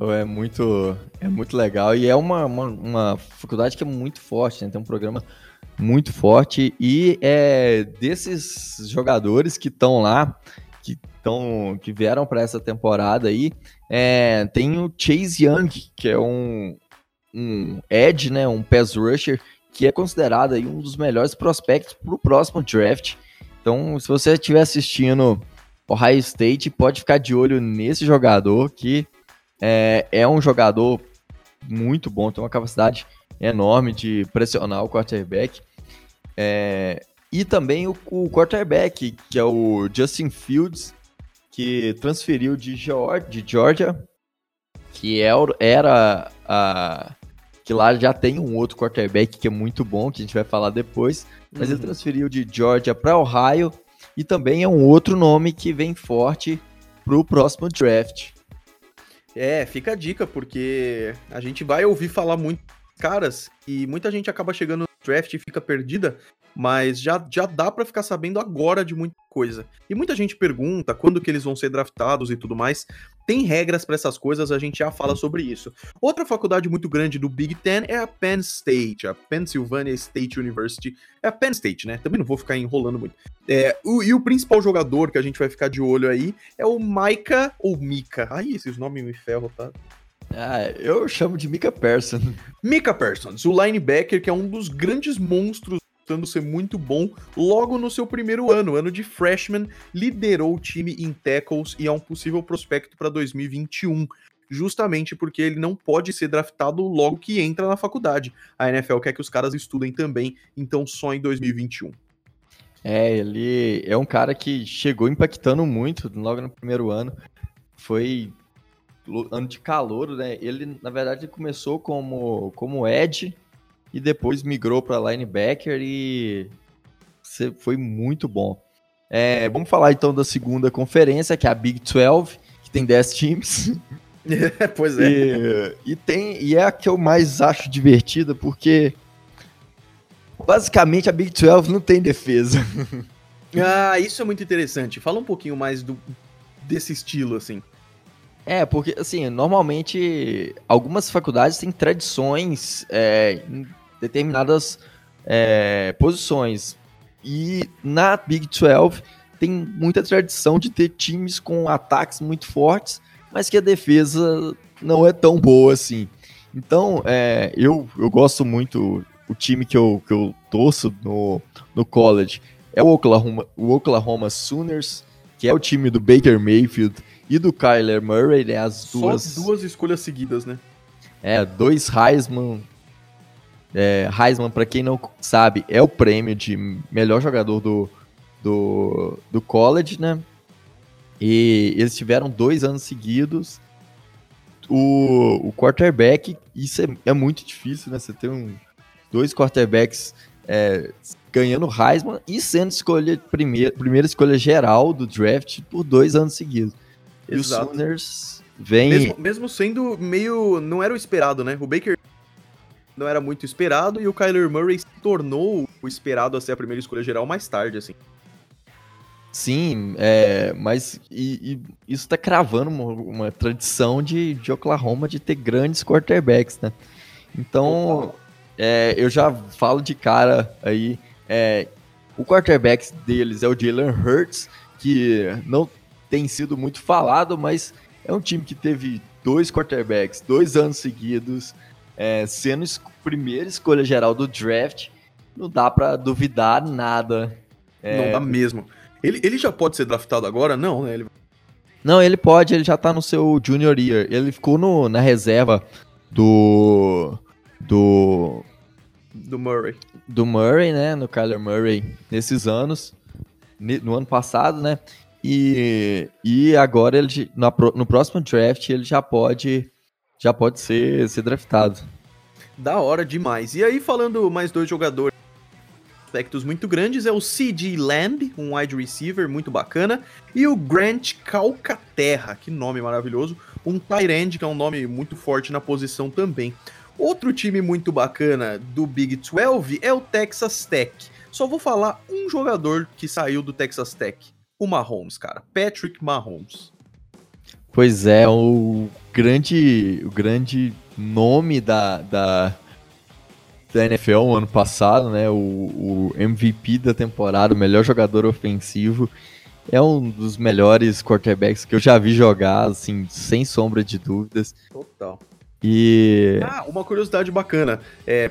É muito, é muito legal e é uma, uma, uma faculdade que é muito forte, né? Tem um programa muito forte e é desses jogadores que estão lá, que estão, que vieram para essa temporada aí, é, tem o Chase Young, que é um, um edge, né? Um pass rusher que é considerado aí um dos melhores prospectos para o próximo draft. Então, se você estiver assistindo Ohio State, pode ficar de olho nesse jogador que é, é um jogador muito bom, tem uma capacidade enorme de pressionar o quarterback. É, e também o, o, quarterback, que é o Justin Fields, que transferiu de, Georgia, de Georgia que é era a, que lá já tem um outro quarterback que é muito bom, que a gente vai falar depois, mas uhum. ele transferiu de Georgia para Ohio e também é um outro nome que vem forte para o próximo draft. É, fica a dica, porque a gente vai ouvir falar muito caras e muita gente acaba chegando draft e fica perdida mas já, já dá para ficar sabendo agora de muita coisa. E muita gente pergunta quando que eles vão ser draftados e tudo mais. Tem regras para essas coisas, a gente já fala sobre isso. Outra faculdade muito grande do Big Ten é a Penn State, a Pennsylvania State University. É a Penn State, né? Também não vou ficar enrolando muito. É, o, e o principal jogador que a gente vai ficar de olho aí é o Micah ou Mika. Ai, esses nomes me ferram, tá? Ah, eu chamo de Mika Persson. Mika Parsons, o linebacker que é um dos grandes monstros mostrando ser muito bom logo no seu primeiro ano, ano de freshman, liderou o time em tackles e é um possível prospecto para 2021 justamente porque ele não pode ser draftado logo que entra na faculdade. A NFL quer que os caras estudem também, então só em 2021. É, ele é um cara que chegou impactando muito logo no primeiro ano. Foi ano de calor, né? Ele, na verdade, começou como, como Ed e depois migrou para linebacker e foi muito bom. É, vamos falar então da segunda conferência, que é a Big 12, que tem 10 times. Pois é. E, e, tem, e é a que eu mais acho divertida, porque basicamente a Big 12 não tem defesa. Ah, isso é muito interessante. Fala um pouquinho mais do, desse estilo, assim. É, porque, assim, normalmente algumas faculdades têm tradições é, em determinadas é, posições. E na Big 12 tem muita tradição de ter times com ataques muito fortes, mas que a defesa não é tão boa assim. Então, é, eu, eu gosto muito, o time que eu, que eu torço no, no college é o Oklahoma, o Oklahoma Sooners, que é o time do Baker Mayfield e do Kyler Murray, né? As duas. Só duas escolhas seguidas, né? É, dois Heisman. É, Heisman, para quem não sabe, é o prêmio de melhor jogador do, do, do college, né? E eles tiveram dois anos seguidos. O, o quarterback, isso é, é muito difícil, né? Você ter um, dois quarterbacks é, ganhando Heisman e sendo escolha, primeira, primeira escolha geral do draft por dois anos seguidos. E os Sooners vem. Mesmo, mesmo, sendo meio. Não era o esperado, né? O Baker não era muito esperado e o Kyler Murray se tornou o esperado a ser a primeira escolha geral mais tarde, assim. Sim, é, mas e, e isso tá cravando uma, uma, tradição de, de Oklahoma de ter grandes quarterbacks, né? Então, é, eu já falo de cara aí, é, o quarterback deles é o Jalen Hurts, que não tem sido muito falado, mas é um time que teve dois quarterbacks, dois anos seguidos, é, sendo es primeira escolha geral do draft, não dá para duvidar nada. É... Não dá mesmo. Ele, ele já pode ser draftado agora? Não, né? Ele... Não, ele pode, ele já tá no seu junior year. Ele ficou no, na reserva do. Do. Do Murray. Do Murray, né? No Kyler Murray nesses anos. No ano passado, né? E, e agora ele no, no próximo draft ele já pode já pode ser, ser draftado. Da hora demais. E aí, falando mais dois jogadores aspectos muito grandes, é o C.D. Lamb, um wide receiver muito bacana, e o Grant Calcaterra, que nome maravilhoso, um tight end, que é um nome muito forte na posição também. Outro time muito bacana do Big 12 é o Texas Tech. Só vou falar um jogador que saiu do Texas Tech, o Mahomes, cara. Patrick Mahomes. Pois é, o grande, o grande nome da, da, da NFL ano passado, né? O, o, MVP da temporada, o melhor jogador ofensivo. É um dos melhores quarterbacks que eu já vi jogar, assim, sem sombra de dúvidas. Total. E. Ah, uma curiosidade bacana. É,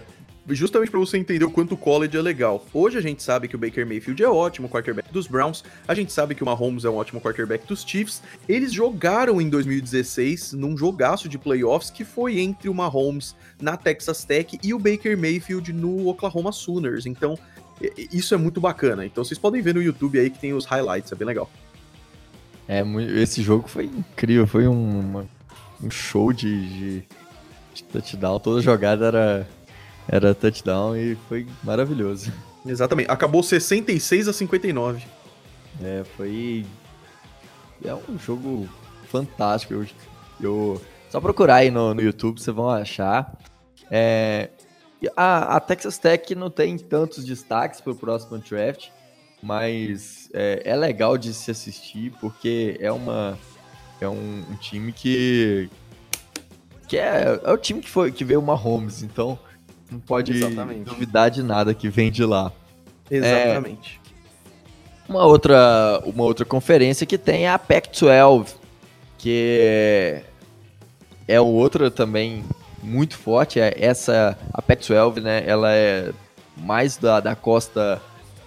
justamente para você entender o quanto o college é legal. Hoje a gente sabe que o Baker Mayfield é ótimo quarterback dos Browns, a gente sabe que o Mahomes é um ótimo quarterback dos Chiefs. Eles jogaram em 2016 num jogaço de playoffs que foi entre o Mahomes na Texas Tech e o Baker Mayfield no Oklahoma Sooners. Então, isso é muito bacana. Então, vocês podem ver no YouTube aí que tem os highlights, é bem legal. É, esse jogo foi incrível, foi um, um show de, de, de touchdown. Toda jogada era era touchdown e foi maravilhoso. Exatamente. Acabou 66 a 59. É, foi. É um jogo fantástico. Eu, eu... Só procurar aí no, no YouTube, vocês vão achar. É... A, a, Texas Tech não tem tantos destaques para o próximo draft, mas é, é, legal de se assistir porque é uma é um, um time que que é, é o time que foi que veio uma Holmes, então não pode Exatamente. duvidar de nada que vem de lá. Exatamente. É, uma, outra, uma outra conferência que tem é a Pac-12, que é, é outra também muito forte. É essa, a Pac-12, né, ela é mais da, da costa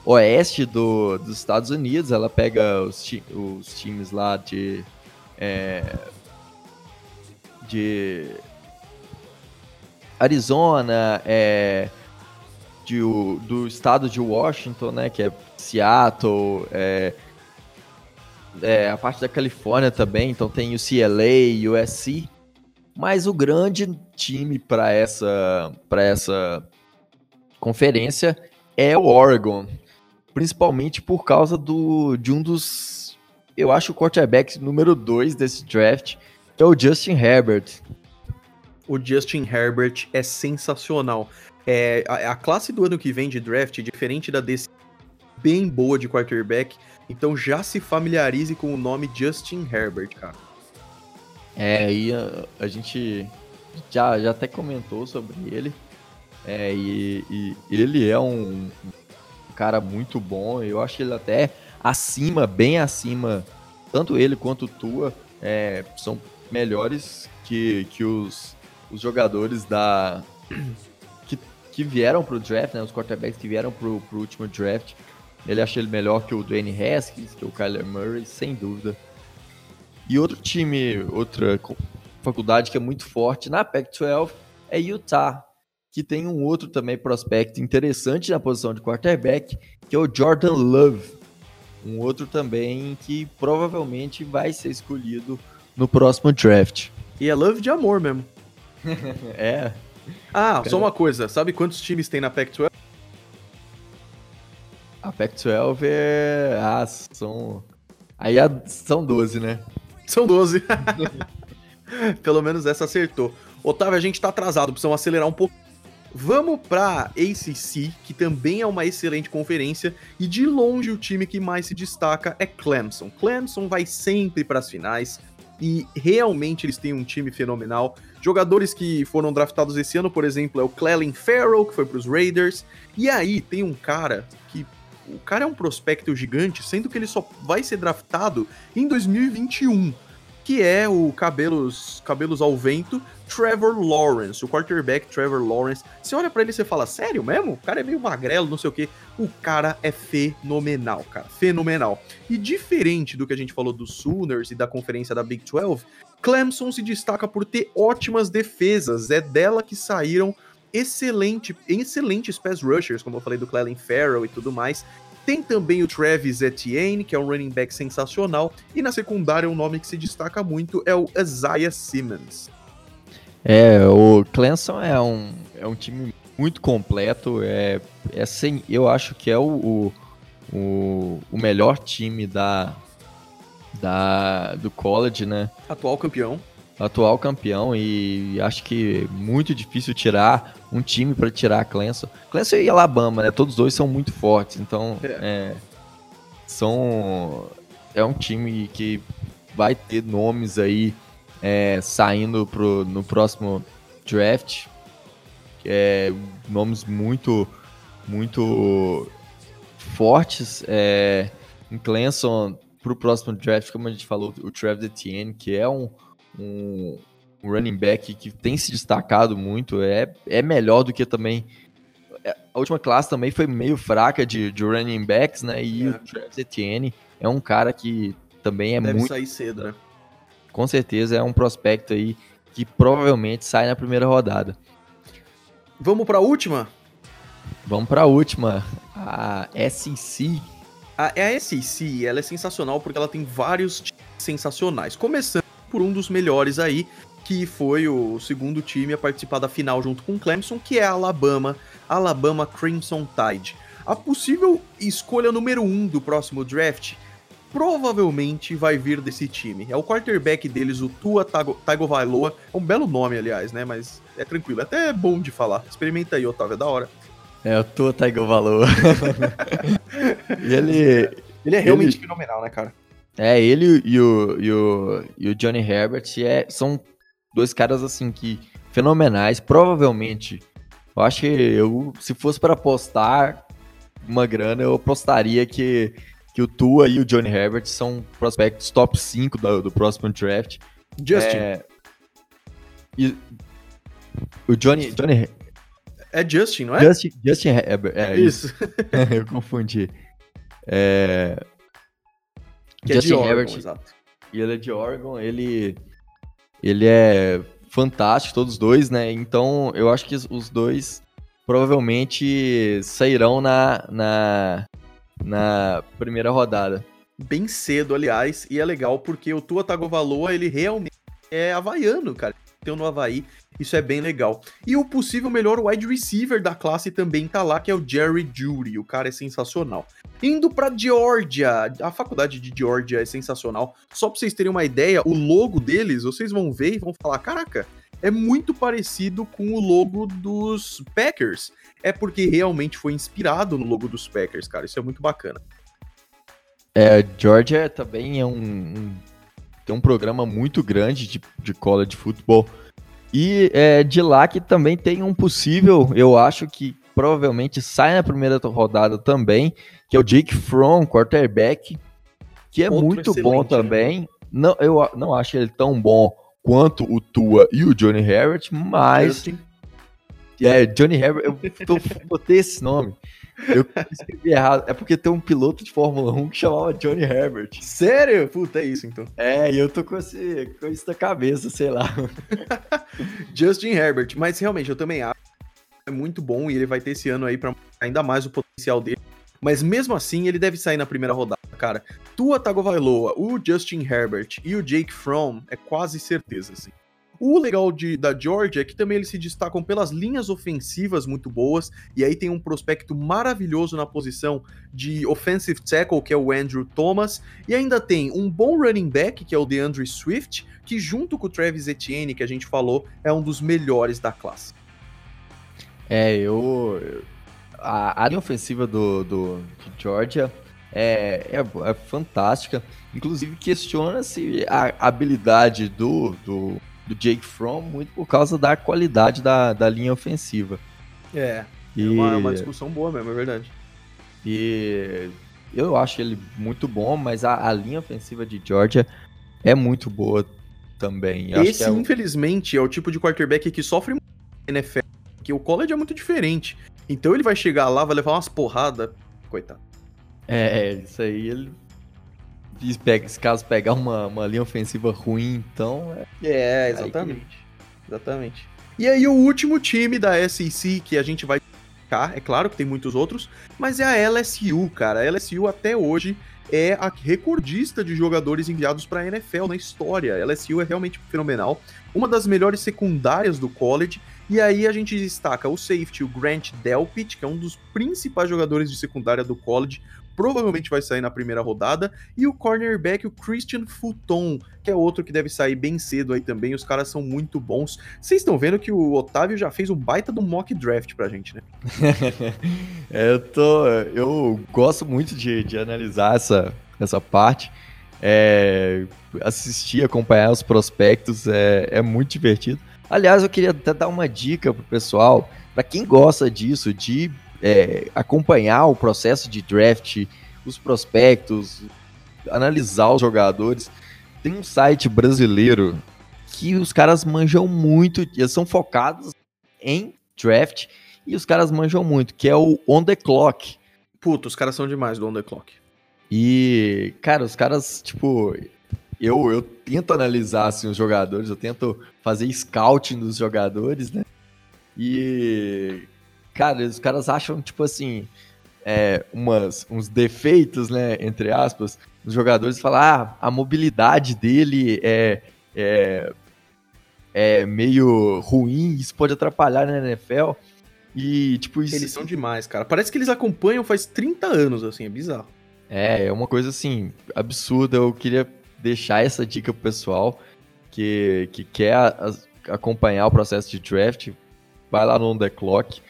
oeste do, dos Estados Unidos. Ela pega os, os times lá de... É, de Arizona, é, de, do estado de Washington, né, que é Seattle, é, é, a parte da Califórnia também, então tem o CLA, USC, mas o grande time para essa, essa conferência é o Oregon, principalmente por causa do, de um dos eu acho o quarterback número 2 desse draft, que é o Justin Herbert. O Justin Herbert é sensacional. É, a, a, classe do ano que vem de draft, diferente da desse, bem boa de quarterback. Então já se familiarize com o nome Justin Herbert, cara. É, aí a, a gente já, já até comentou sobre ele. É, e, e ele é um, um cara muito bom. Eu acho ele até acima, bem acima, tanto ele quanto o Tua, é, são melhores que, que os, os jogadores da que, que vieram pro draft, né, os quarterbacks que vieram pro, pro último draft. Ele acha ele melhor que o Dwayne Haskins, que o Kyler Murray, sem dúvida. E outro time, outra faculdade que é muito forte na Pac-12 é Utah, que tem um outro também prospecto interessante na posição de quarterback, que é o Jordan Love. Um outro também que provavelmente vai ser escolhido no próximo draft. E é Love de amor mesmo. É. Ah, Cara... só uma coisa, sabe quantos times tem na Pac-12? A Pac-12 é. Ah, são. Aí são 12, né? São 12. Pelo menos essa acertou. Otávio, a gente tá atrasado, precisamos acelerar um pouco. Vamos pra ACC, que também é uma excelente conferência, e de longe o time que mais se destaca é Clemson. Clemson vai sempre para as finais, e realmente eles têm um time fenomenal. Jogadores que foram draftados esse ano, por exemplo, é o Clelin Farrell, que foi para os Raiders. E aí tem um cara que o cara é um prospecto gigante, sendo que ele só vai ser draftado em 2021, que é o cabelos, cabelos ao vento, Trevor Lawrence, o quarterback Trevor Lawrence. Você olha para ele e você fala, sério mesmo? O cara é meio magrelo, não sei o que. O cara é fenomenal, cara, fenomenal. E diferente do que a gente falou dos Sooners e da conferência da Big 12, Clemson se destaca por ter ótimas defesas. É dela que saíram excelente, excelentes pass rushers, como eu falei do Clelin Farrell e tudo mais. Tem também o Travis Etienne, que é um running back sensacional, e na secundária um nome que se destaca muito é o Isaiah Simmons. É, o Clemson é um, é um time muito completo, é, é sem, eu acho que é o, o, o melhor time da, da, do college, né? Atual campeão atual campeão e acho que muito difícil tirar um time para tirar a Clemson. Clemson e Alabama, né? Todos dois são muito fortes, então é. É, são é um time que vai ter nomes aí é, saindo pro, no próximo draft, é, nomes muito muito fortes é, em Clemson para o próximo draft, como a gente falou, o Travis Etienne, que é um um, um running back que tem se destacado muito, é, é melhor do que também. É, a última classe também foi meio fraca de, de running backs, né? E é. o Travis Etienne é um cara que também é Deve muito. sair cedo, né? Com certeza é um prospecto aí que provavelmente sai na primeira rodada. Vamos para a última? Vamos para a última. A SEC. A, a SEC ela é sensacional porque ela tem vários sensacionais. Começando por um dos melhores aí, que foi o segundo time a participar da final junto com o Clemson, que é a Alabama, Alabama Crimson Tide. A possível escolha número um do próximo draft provavelmente vai vir desse time. É o quarterback deles, o Tua Tagovailoa. É um belo nome, aliás, né? Mas é tranquilo. Até é bom de falar. Experimenta aí, Otávio, é da hora. É, o Tua Tagovailoa. e ele... Ele é realmente ele... fenomenal, né, cara? É, ele e o, e o, e o Johnny Herbert é, são dois caras assim que fenomenais. Provavelmente, eu acho que eu, se fosse para apostar uma grana, eu apostaria que, que o Tua e o Johnny Herbert são prospectos top 5 do, do próximo draft. Justin. É, e, o Johnny, Johnny. É Justin, não é? Justin, Justin Herbert. É, isso. isso. eu confundi. É, que é Justin é de Oregon, Herbert, exato. E ele é de Oregon, ele, ele é fantástico, todos dois, né? Então eu acho que os dois provavelmente sairão na, na, na primeira rodada. Bem cedo, aliás, e é legal porque o Tua Tagovailoa, ele realmente é havaiano, cara. Bateu no Havaí. Isso é bem legal. E o possível melhor wide receiver da classe também tá lá, que é o Jerry Judy. O cara é sensacional. Indo para Georgia, a faculdade de Georgia é sensacional. Só para vocês terem uma ideia, o logo deles, vocês vão ver e vão falar: caraca, é muito parecido com o logo dos Packers. É porque realmente foi inspirado no logo dos Packers, cara. Isso é muito bacana. É, Georgia também é um, um tem um programa muito grande de, de college football. E é de lá que também tem um possível, eu acho que provavelmente sai na primeira rodada também, que é o Jake Fromm, quarterback, que é Outro muito bom né? também. Né? Não, eu não acho ele tão bom quanto o Tua e o Johnny Herbert, mas. É, Johnny Herbert, eu tô, botei esse nome. Eu escrevi errado. É porque tem um piloto de Fórmula 1 que chamava Johnny Herbert. Sério? Puta, é isso então. É, e eu tô com, esse, com isso na cabeça, sei lá. Justin Herbert, mas realmente eu também acho é muito bom e ele vai ter esse ano aí para ainda mais o potencial dele. Mas mesmo assim, ele deve sair na primeira rodada, cara. Tua Tagovailoa, o Justin Herbert e o Jake Fromm é quase certeza, assim. O legal de, da Georgia é que também eles se destacam pelas linhas ofensivas muito boas, e aí tem um prospecto maravilhoso na posição de offensive tackle, que é o Andrew Thomas, e ainda tem um bom running back, que é o DeAndre Swift, que junto com o Travis Etienne, que a gente falou, é um dos melhores da classe. É, eu. A área ofensiva do, do de Georgia é, é, é fantástica. Inclusive, questiona-se a habilidade do, do, do, Jake Fromm muito por causa da qualidade da, da linha ofensiva. É, e... é uma, é uma discussão boa mesmo, é verdade. E eu acho ele muito bom, mas a, a linha ofensiva de Georgia é muito boa também. Esse, é o... infelizmente, é o tipo de quarterback que sofre NFL porque o college é muito diferente. Então ele vai chegar lá, vai levar umas porradas. Coitado. É, é isso aí ele. Se caso pegar uma, uma linha ofensiva ruim, então. É, é exatamente. Que... Exatamente. E aí, o último time da SEC que a gente vai ficar, é claro que tem muitos outros, mas é a LSU, cara. A LSU até hoje é a recordista de jogadores enviados para a NFL na história. A LSU é realmente fenomenal, uma das melhores secundárias do college e aí a gente destaca o safety, o Grant Delpit, que é um dos principais jogadores de secundária do college, provavelmente vai sair na primeira rodada, e o cornerback, o Christian Fulton, que é outro que deve sair bem cedo aí também, os caras são muito bons. Vocês estão vendo que o Otávio já fez um baita do mock draft pra gente, né? é, eu tô, eu gosto muito de, de analisar essa, essa parte, é, assistir, acompanhar os prospectos é, é muito divertido. Aliás, eu queria até dar uma dica pro pessoal, para quem gosta disso, de é, acompanhar o processo de draft, os prospectos, analisar os jogadores. Tem um site brasileiro que os caras manjam muito, eles são focados em draft e os caras manjam muito, que é o On The Clock. Puta, os caras são demais do On The Clock. E, cara, os caras, tipo, eu, eu tento analisar assim, os jogadores, eu tento fazer scouting dos jogadores, né? E, cara, os caras acham, tipo assim, é, umas, uns defeitos, né, entre aspas, os jogadores falam, ah, a mobilidade dele é, é, é meio ruim, isso pode atrapalhar na NFL. E, tipo, isso... Eles são demais, cara. Parece que eles acompanham faz 30 anos, assim, é bizarro. É, é uma coisa, assim, absurda. Eu queria deixar essa dica pro pessoal que, que quer a, acompanhar o processo de draft, vai lá no On The Clock,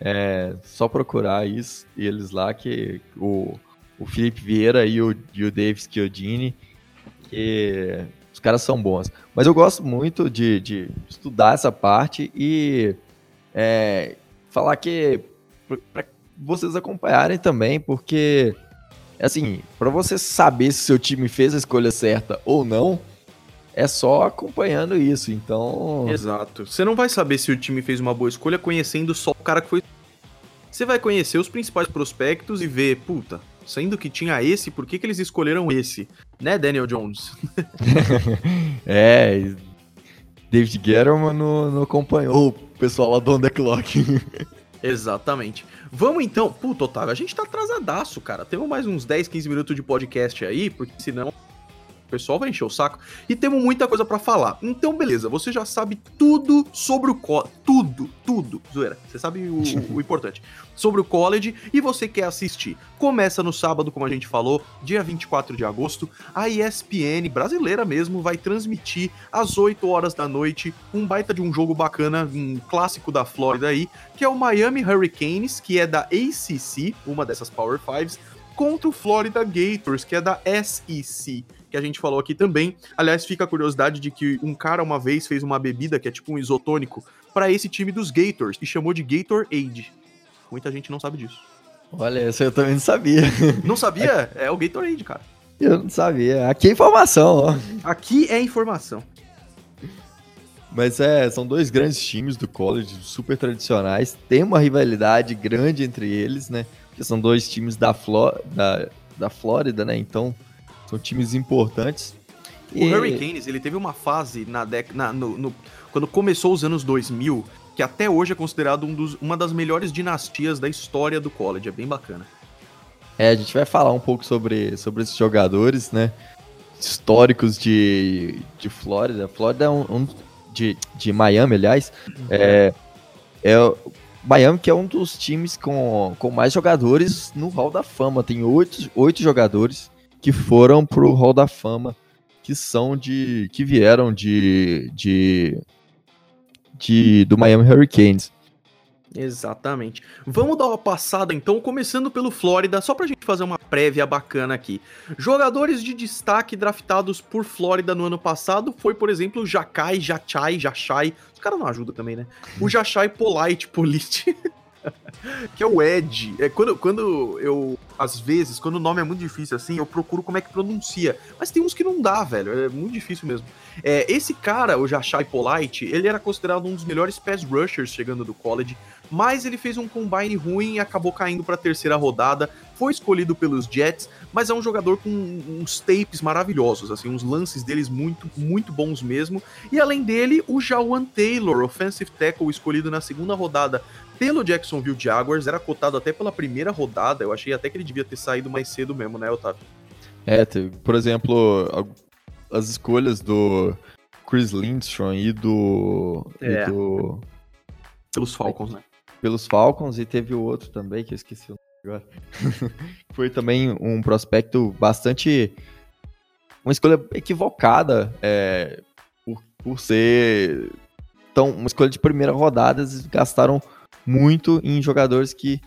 é só procurar isso, eles lá que o, o Felipe Vieira e o, e o Davis Chiodini, que os caras são bons. Mas eu gosto muito de, de estudar essa parte e é, falar que para vocês acompanharem também, porque assim, para você saber se seu time fez a escolha certa ou não, é só acompanhando isso. Então. Exato. Você não vai saber se o time fez uma boa escolha conhecendo só o cara que foi. Você vai conhecer os principais prospectos e ver, puta, sendo que tinha esse, por que, que eles escolheram esse? Né, Daniel Jones? é, David Guerrero não, não acompanhou o pessoal lá do On The Clock. Exatamente. Vamos então. Puta, Otávio, a gente tá atrasadaço, cara. Temos mais uns 10, 15 minutos de podcast aí, porque senão pessoal vai encher o saco. E temos muita coisa para falar. Então, beleza, você já sabe tudo sobre o college. Tudo, tudo. Zoeira. Você sabe o, o, importante. Sobre o college e você quer assistir. Começa no sábado, como a gente falou, dia 24 de agosto. A ESPN, brasileira mesmo, vai transmitir às 8 horas da noite um baita de um jogo bacana, um clássico da Flórida aí, que é o Miami Hurricanes, que é da ACC, uma dessas Power Fives contra o Florida Gators, que é da SEC, que a gente falou aqui também. Aliás, fica a curiosidade de que um cara uma vez fez uma bebida que é tipo um isotônico para esse time dos Gators e chamou de Gatorade. Muita gente não sabe disso. Olha, isso eu também não sabia. Não sabia? É o Gatorade, cara. Eu não sabia. Aqui é informação, ó. Aqui é informação. Mas é, são dois grandes times do college, super tradicionais. Tem uma rivalidade grande entre eles, né? que são dois times da, Fló da, da Flórida, né? Então, são times importantes. O e... Hurricanes, ele teve uma fase na. No, no, quando começou os anos 2000, que até hoje é considerado um dos, uma das melhores dinastias da história do college. É bem bacana. É, a gente vai falar um pouco sobre, sobre esses jogadores, né? Históricos de, de Flórida. Flórida é um, um de, de Miami, aliás. Uhum. É, é Miami, que é um dos times com, com mais jogadores no Hall da Fama. Tem oito, oito jogadores que foram pro Hall da Fama, que são de. que vieram de. de, de do Miami Hurricanes. Exatamente. Vamos dar uma passada então, começando pelo Flórida, só pra gente fazer uma prévia bacana aqui. Jogadores de destaque draftados por Flórida no ano passado foi, por exemplo, Jacai, Jachai, Jachai. Os caras não ajudam também, né? O Jachai Polite, Polite. que é o Ed. É, quando, quando eu, às vezes, quando o nome é muito difícil assim, eu procuro como é que pronuncia. Mas tem uns que não dá, velho. É muito difícil mesmo. É, esse cara, o Jachai Polite, ele era considerado um dos melhores pass rushers chegando do college mas ele fez um combine ruim e acabou caindo para a terceira rodada. Foi escolhido pelos Jets, mas é um jogador com uns tapes maravilhosos, assim, uns lances deles muito, muito bons mesmo. E além dele, o Jawan Taylor, offensive tackle escolhido na segunda rodada pelo Jacksonville Jaguars, era cotado até pela primeira rodada. Eu achei até que ele devia ter saído mais cedo mesmo, né, Otávio? É, por exemplo, as escolhas do Chris Lindstrom e do. É. E do... Pelos Falcons, né? pelos Falcons e teve o outro também, que eu esqueci o nome agora. Foi também um prospecto bastante. Uma escolha equivocada é, por, por ser tão, uma escolha de primeira rodada. Eles gastaram muito em jogadores que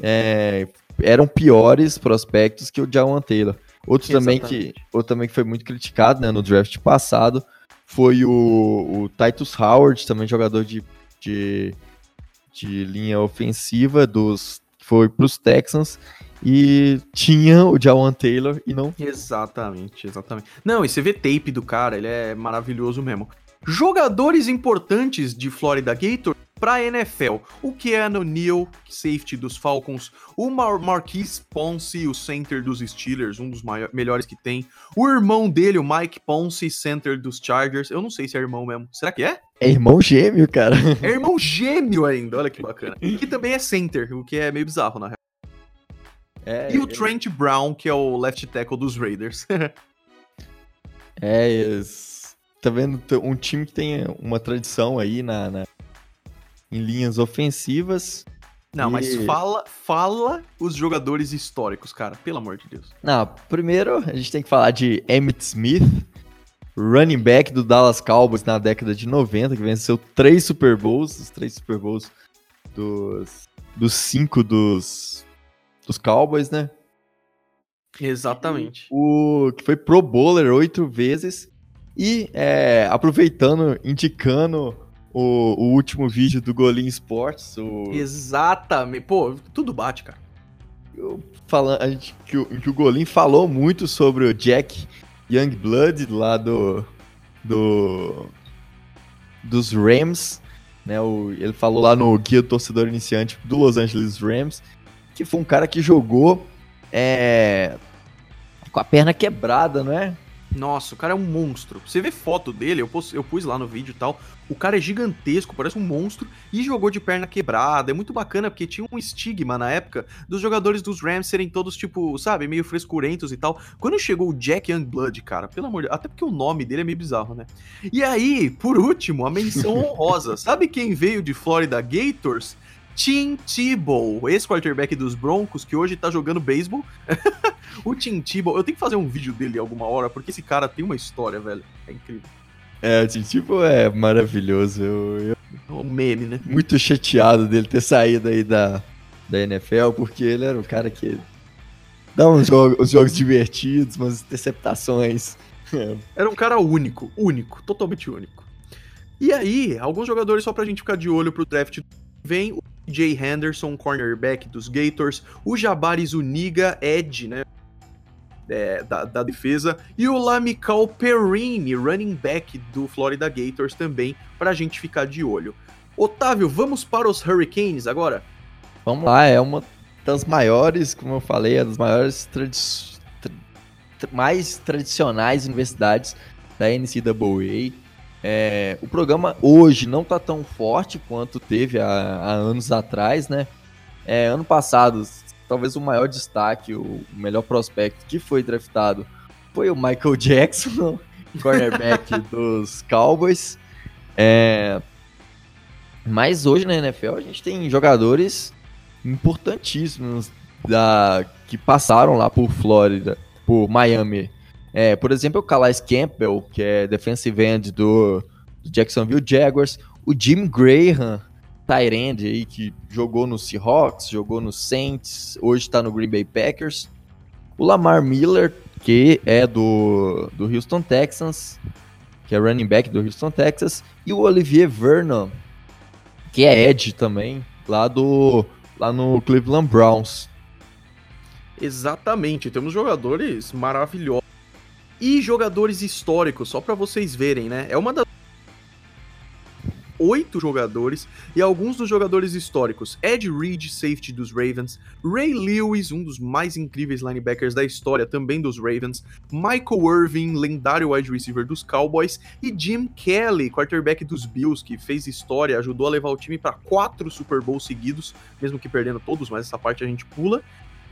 é, eram piores prospectos que o Jawan Taylor. Outro também, que, outro também que foi muito criticado né, no draft passado foi o, o Titus Howard, também jogador de, de de linha ofensiva dos foi para os Texans e tinha o Jawan Taylor e não. Exatamente, exatamente. Não, e você vê tape do cara, ele é maravilhoso mesmo. Jogadores importantes de Florida Gator para NFL. O Keanu Neal, safety dos Falcons, o Mar Marquise Ponce, o center dos Steelers, um dos melhores que tem. O irmão dele, o Mike Ponce, center dos Chargers. Eu não sei se é irmão mesmo. Será que é? É irmão gêmeo, cara. É irmão gêmeo ainda, olha que bacana. Que também é center, o que é meio bizarro, na real. É, e o é... Trent Brown, que é o left tackle dos Raiders. é, isso. tá vendo? Um time que tem uma tradição aí na, na em linhas ofensivas. Não, e... mas fala, fala os jogadores históricos, cara, pelo amor de Deus. Não, primeiro a gente tem que falar de Emmett Smith, running back do Dallas Cowboys na década de 90, que venceu três Super Bowls, os três Super Bowls dos, dos cinco dos, dos Cowboys, né? Exatamente. O que foi Pro Bowler oito vezes e é, aproveitando, indicando o, o último vídeo do Golim Sports. O... Exatamente. Pô, tudo bate, cara. Eu, falando, a gente, que, o, que o Golim falou muito sobre o Jack Youngblood lá do, do dos Rams, né? O, ele falou lá no guia do torcedor iniciante do Los Angeles Rams que foi um cara que jogou é, com a perna quebrada, não é? Nossa, o cara é um monstro. Você vê foto dele, eu pus, eu pus lá no vídeo e tal. O cara é gigantesco, parece um monstro e jogou de perna quebrada. É muito bacana porque tinha um estigma na época dos jogadores dos Rams serem todos, tipo, sabe, meio frescurentos e tal. Quando chegou o Jack Youngblood, cara, pelo amor de Deus, até porque o nome dele é meio bizarro, né? E aí, por último, a menção honrosa. sabe quem veio de Florida Gators? Tim Tebow, ex-quarterback dos Broncos, que hoje tá jogando beisebol. o Tim Tebow, eu tenho que fazer um vídeo dele alguma hora, porque esse cara tem uma história, velho. É incrível. É, o Tim Tebow é maravilhoso. Eu, eu... É um meme, né? Muito chateado dele ter saído aí da, da NFL, porque ele era um cara que dá uns jogos, uns jogos divertidos, umas interceptações. Era um cara único, único, totalmente único. E aí, alguns jogadores só pra gente ficar de olho pro draft vem o Jay Henderson, cornerback dos Gators, o Jabari Zuniga, Ed, né? É, da, da, defesa, e o Lamical Perrine, running back do Florida Gators também, pra gente ficar de olho. Otávio, vamos para os Hurricanes agora? Vamos lá, é uma das maiores, como eu falei, é das maiores tradi tra mais tradicionais universidades da NCAA. É, o programa hoje não está tão forte quanto teve há, há anos atrás, né? É, ano passado, talvez o maior destaque, o melhor prospecto que foi draftado foi o Michael Jackson, cornerback dos Cowboys. É, mas hoje na NFL a gente tem jogadores importantíssimos da, que passaram lá por Flórida, por Miami é, por exemplo, o Calais Campbell, que é defensive end do, do Jacksonville Jaguars, o Jim Graham, Tyrande aí, que jogou no Seahawks, jogou no Saints, hoje está no Green Bay Packers, o Lamar Miller, que é do, do Houston Texans, que é running back do Houston Texas, e o Olivier Vernon, que é Edge também, lá do lá no Cleveland Browns. Exatamente, temos jogadores maravilhosos e jogadores históricos, só para vocês verem, né? É uma das oito jogadores e alguns dos jogadores históricos. Ed Reed, safety dos Ravens, Ray Lewis, um dos mais incríveis linebackers da história, também dos Ravens, Michael Irving, lendário wide receiver dos Cowboys, e Jim Kelly, quarterback dos Bills, que fez história, ajudou a levar o time para quatro Super Bowls seguidos, mesmo que perdendo todos, mas essa parte a gente pula.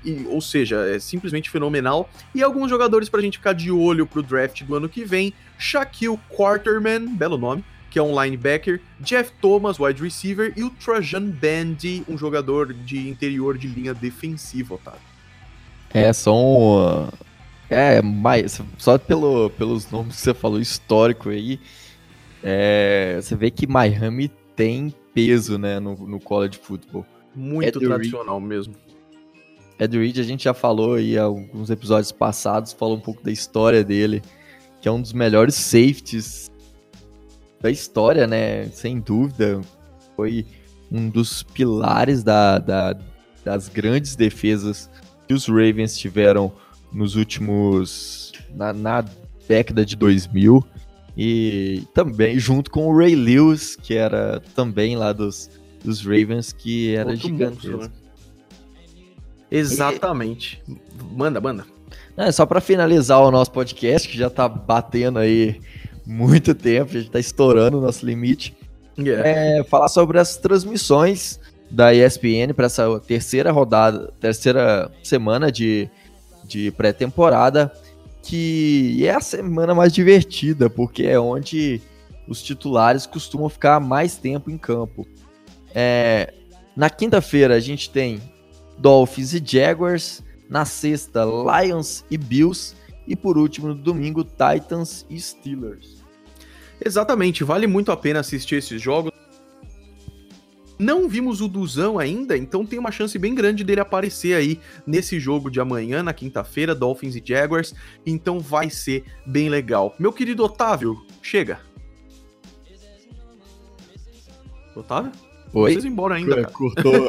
E, ou seja, é simplesmente fenomenal. E alguns jogadores pra gente ficar de olho pro draft do ano que vem: Shaquille Quarterman, belo nome, que é um linebacker, Jeff Thomas, wide receiver, e o Trajan Bandy, um jogador de interior de linha defensiva, tá? É, são. É, mais. Só pelo, pelos nomes que você falou, histórico aí, é, você vê que Miami tem peso, né, no, no college football. Muito tradicional mesmo. Ed Reed, a gente já falou aí alguns episódios passados, falou um pouco da história dele, que é um dos melhores safeties da história, né? Sem dúvida. Foi um dos pilares da, da, das grandes defesas que os Ravens tiveram nos últimos. na, na década de 2000. E também junto com o Ray Lewis, que era também lá dos, dos Ravens, que era Outro gigantesco. Monstro, né? Exatamente. E... Manda, manda. É, só para finalizar o nosso podcast, que já tá batendo aí muito tempo, a gente tá estourando o nosso limite. Yeah. É, falar sobre as transmissões da ESPN para essa terceira rodada, terceira semana de, de pré-temporada, que é a semana mais divertida, porque é onde os titulares costumam ficar mais tempo em campo. É, na quinta-feira a gente tem Dolphins e Jaguars. Na sexta, Lions e Bills. E por último, no domingo, Titans e Steelers. Exatamente, vale muito a pena assistir esses jogos. Não vimos o Duzão ainda, então tem uma chance bem grande dele aparecer aí nesse jogo de amanhã, na quinta-feira, Dolphins e Jaguars. Então vai ser bem legal. Meu querido Otávio, chega. Otávio? Oi? Vocês embora ainda, cara. Cortou.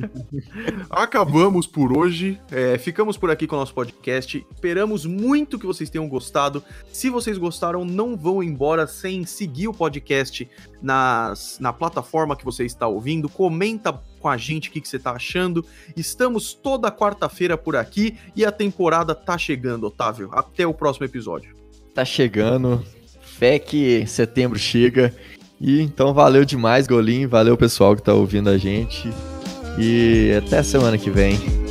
Acabamos por hoje. É, ficamos por aqui com o nosso podcast. Esperamos muito que vocês tenham gostado. Se vocês gostaram, não vão embora sem seguir o podcast nas, na plataforma que você está ouvindo. Comenta com a gente o que, que você está achando. Estamos toda quarta-feira por aqui e a temporada tá chegando, Otávio. Até o próximo episódio. Tá chegando. Fé que setembro chega. E então valeu demais, Golim. Valeu pessoal que tá ouvindo a gente. E até semana que vem.